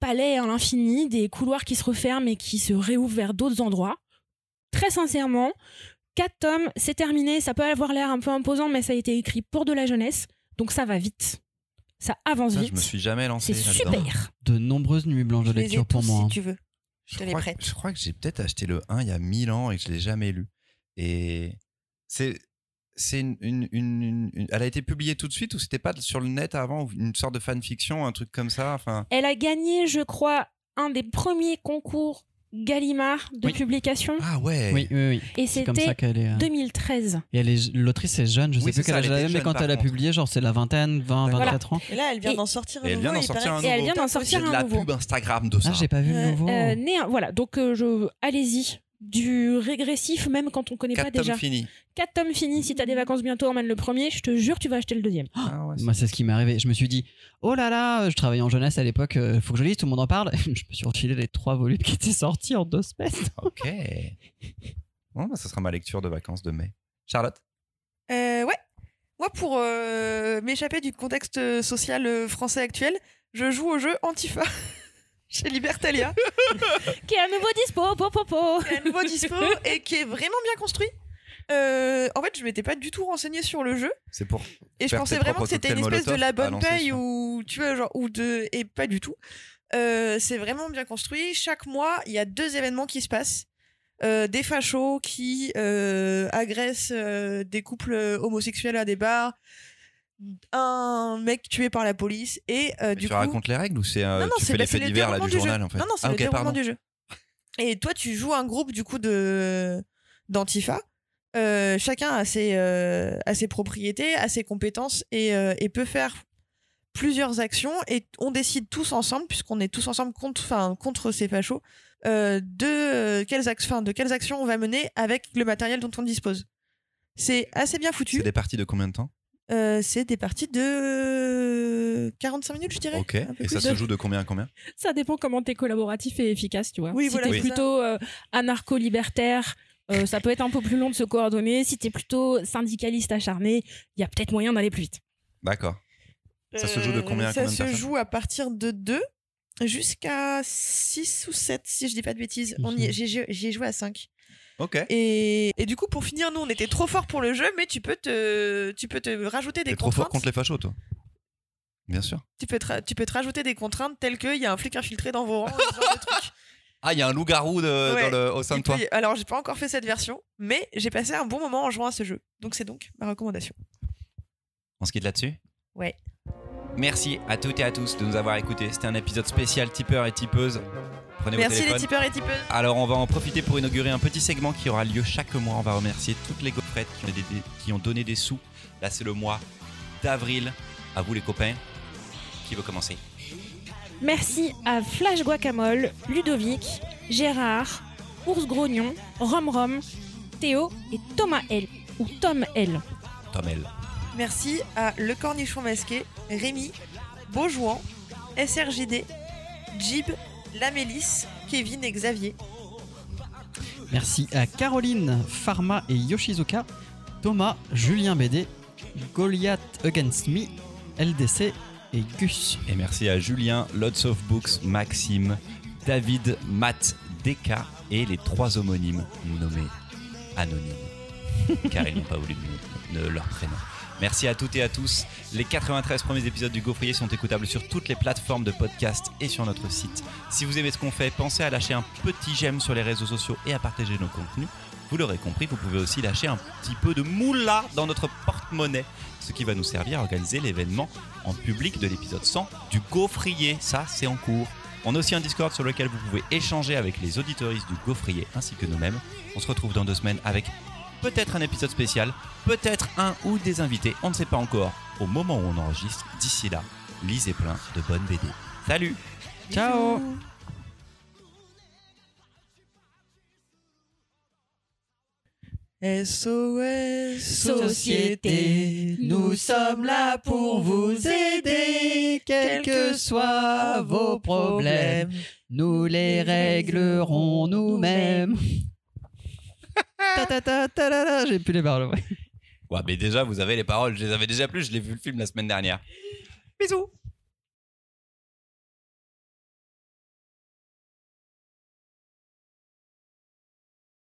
palais à l'infini, des couloirs qui se referment et qui se réouvrent vers d'autres endroits. Très sincèrement, quatre tomes, c'est terminé. Ça peut avoir l'air un peu imposant, mais ça a été écrit pour de la jeunesse, donc ça va vite. Ça avance Ça, vite. je me suis jamais lancé C'est super. De nombreuses nuits blanches de Je les ai lecture pour moi. hein. si tu veux. Je te les crois, prête. je crois que j'ai peut-être acheté le 1 il y a 1000 ans et que je l'ai jamais lu. Et c'est c'est une, une- une- une- une- elle a été publiée tout de suite ou c'était pas sur le net avant ou une sorte de fanfiction un truc comme ça enfin? Elle a gagné, je crois, un des premiers concours Gallimard de Oui. publication. ah ouais Oui, oui, oui. Et C'est comme ça c'était qu'elle est. euh, 2013. Et elle est- l'autrice est jeune, je Oui, sais plus quel âge elle avait, mais quand elle a contre. publié, genre c'est la vingtaine, 20, Voilà. 24 ans. Et là, elle vient Et- d'en sortir un Et elle nouveau. vient d'en sortir un que Et elle nouveau. vient d'en c'est sortir j'ai de un la nouveau. pub Instagram de ça Ah, j'ai pas vu le Ouais. nouveau. Euh, né, voilà, donc euh, je allez-y. Du régressif, même quand on connaît pas 4 déjà. tomes finis Quatre tomes finis. Si t'as des vacances bientôt, emmène le premier. Je te jure, tu vas acheter le deuxième. ah ouais, Moi, c'est ce qui m'est arrivé. Je me suis dit, oh là là, je travaillais en jeunesse à l'époque, euh, faut que je lise, tout le monde en parle. [laughs] je me suis refilé les trois volumes qui étaient sortis en deux semaines. [laughs] ok bon bah, ça sera ma lecture de vacances de mai Charlotte? Euh, ouais. Moi, pour euh, m'échapper du contexte social français actuel, je joue au jeu Antifa [laughs] chez Libertalia, [laughs] Qui est à nouveau dispo, po, po, po. qui est à nouveau dispo et qui est vraiment bien construit. Euh, en fait, je m'étais pas du tout renseignée sur le jeu c'est pour et je pensais vraiment que c'était une espèce de la bonne paye ou tu vois genre ou de et pas du tout. Euh, c'est vraiment bien construit. Chaque mois, il y a deux événements qui se passent. Euh, des fachos qui euh, agressent euh, des couples homosexuels à des bars, un mec tué par la police et euh, du tu coup. racontes les règles ou c'est euh, non, non, tu c'est fais bah, les faits divers là, du du journal jeu. en fait Non, non, c'est Ah, le ok, déroulement pardon. du jeu. Et toi, tu joues un groupe du coup de d'Antifa. Euh, chacun a ses, euh, a ses propriétés, a ses compétences et, et peut faire plusieurs actions. Et on décide tous ensemble, puisqu'on est tous ensemble contre, enfin, contre ces fachos, de, quelles de quelles actions on va mener avec le matériel dont on dispose. C'est assez bien foutu. C'est des parties de combien de temps? Euh, c'est des parties de 45 minutes, je dirais. Ok. Et ça se joue de combien à combien Ça dépend comment t'es collaboratif et efficace, tu vois. Oui, si voilà, t'es plutôt euh, anarcho-libertaire, euh, ça peut être un peu plus long de se coordonner. Si t'es plutôt syndicaliste acharné, il y a peut-être moyen d'aller plus vite. D'accord. Ça se joue de combien à Euh, Ça combien de se joue à partir de 2 jusqu'à 6 ou 7, si je dis pas de bêtises. J'ai j'ai joué à 5. Ok. Et, et du coup, pour finir, nous, on était trop forts pour le jeu, mais tu peux te, tu peux te rajouter des T'es trop contraintes. fort contre les fachos, toi. Bien sûr. tu, peux te, tu peux te rajouter des contraintes telles qu'il y a un flic infiltré dans vos rangs. ce genre de [laughs] trucs. Ah, il y a un loup-garou Ouais. au sein de toi. y- Alors, j'ai pas encore fait cette version, mais j'ai passé un bon moment en jouant à ce jeu. Donc, c'est donc ma recommandation. On se quitte là-dessus? Ouais. Merci à toutes et à tous de nous avoir écoutés. C'était un épisode spécial tipeur et tipeuse. Prenez vos Merci les tipeurs et tipeuses. Alors on va en profiter pour inaugurer un petit segment qui aura lieu chaque mois. On va remercier toutes les gaufrettes qui ont, des- des- qui ont donné des sous. Là c'est le mois d'avril. À vous les copains. Qui veut commencer? Merci à Flash Guacamole, Ludovic, Gérard, Ours Grognon, Rom Rom, Théo et Thomas L. Ou Tom L. Tomel. Merci à Le Cornichon Masqué, Rémi, Beaujouan, SRJD, Jib, Lamélis, Kevin et Xavier. Merci à Caroline, Pharma et Yoshizuka, Thomas, Julien BD, Goliath Against Me, LDC et Gus. Et merci à Julien, Lots of Books, Maxime, David, Matt, Deka et les trois homonymes nommés anonymes. [laughs] Car ils n'ont pas voulu donner leur prénom. Merci à toutes et à tous. Les 93 premiers épisodes du Gaufrier sont écoutables sur toutes les plateformes de podcast et sur notre site. Si vous aimez ce qu'on fait, pensez à lâcher un petit j'aime sur les réseaux sociaux et à partager nos contenus. Vous l'aurez compris, vous pouvez aussi lâcher un petit peu de moula dans notre porte-monnaie, ce qui va nous servir à organiser l'événement en public de l'épisode 100 du Gaufrier. Ça, c'est en cours. On a aussi un Discord sur lequel vous pouvez échanger avec les auditoristes du Gaufrier ainsi que nous-mêmes. On se retrouve dans deux semaines avec peut-être un épisode spécial, peut-être un ou des invités, on ne sait pas encore au moment où on enregistre. D'ici là, lisez plein de bonnes BD. Salut Ciao SOS Société, nous sommes là pour vous aider, quels que soient vos problèmes, nous les réglerons nous-mêmes. Ta ta ta ta la la, j'ai plus les paroles. ouais. Ouais, mais déjà, vous avez les paroles, je les avais déjà plus, je l'ai vu le film la semaine dernière. Bisous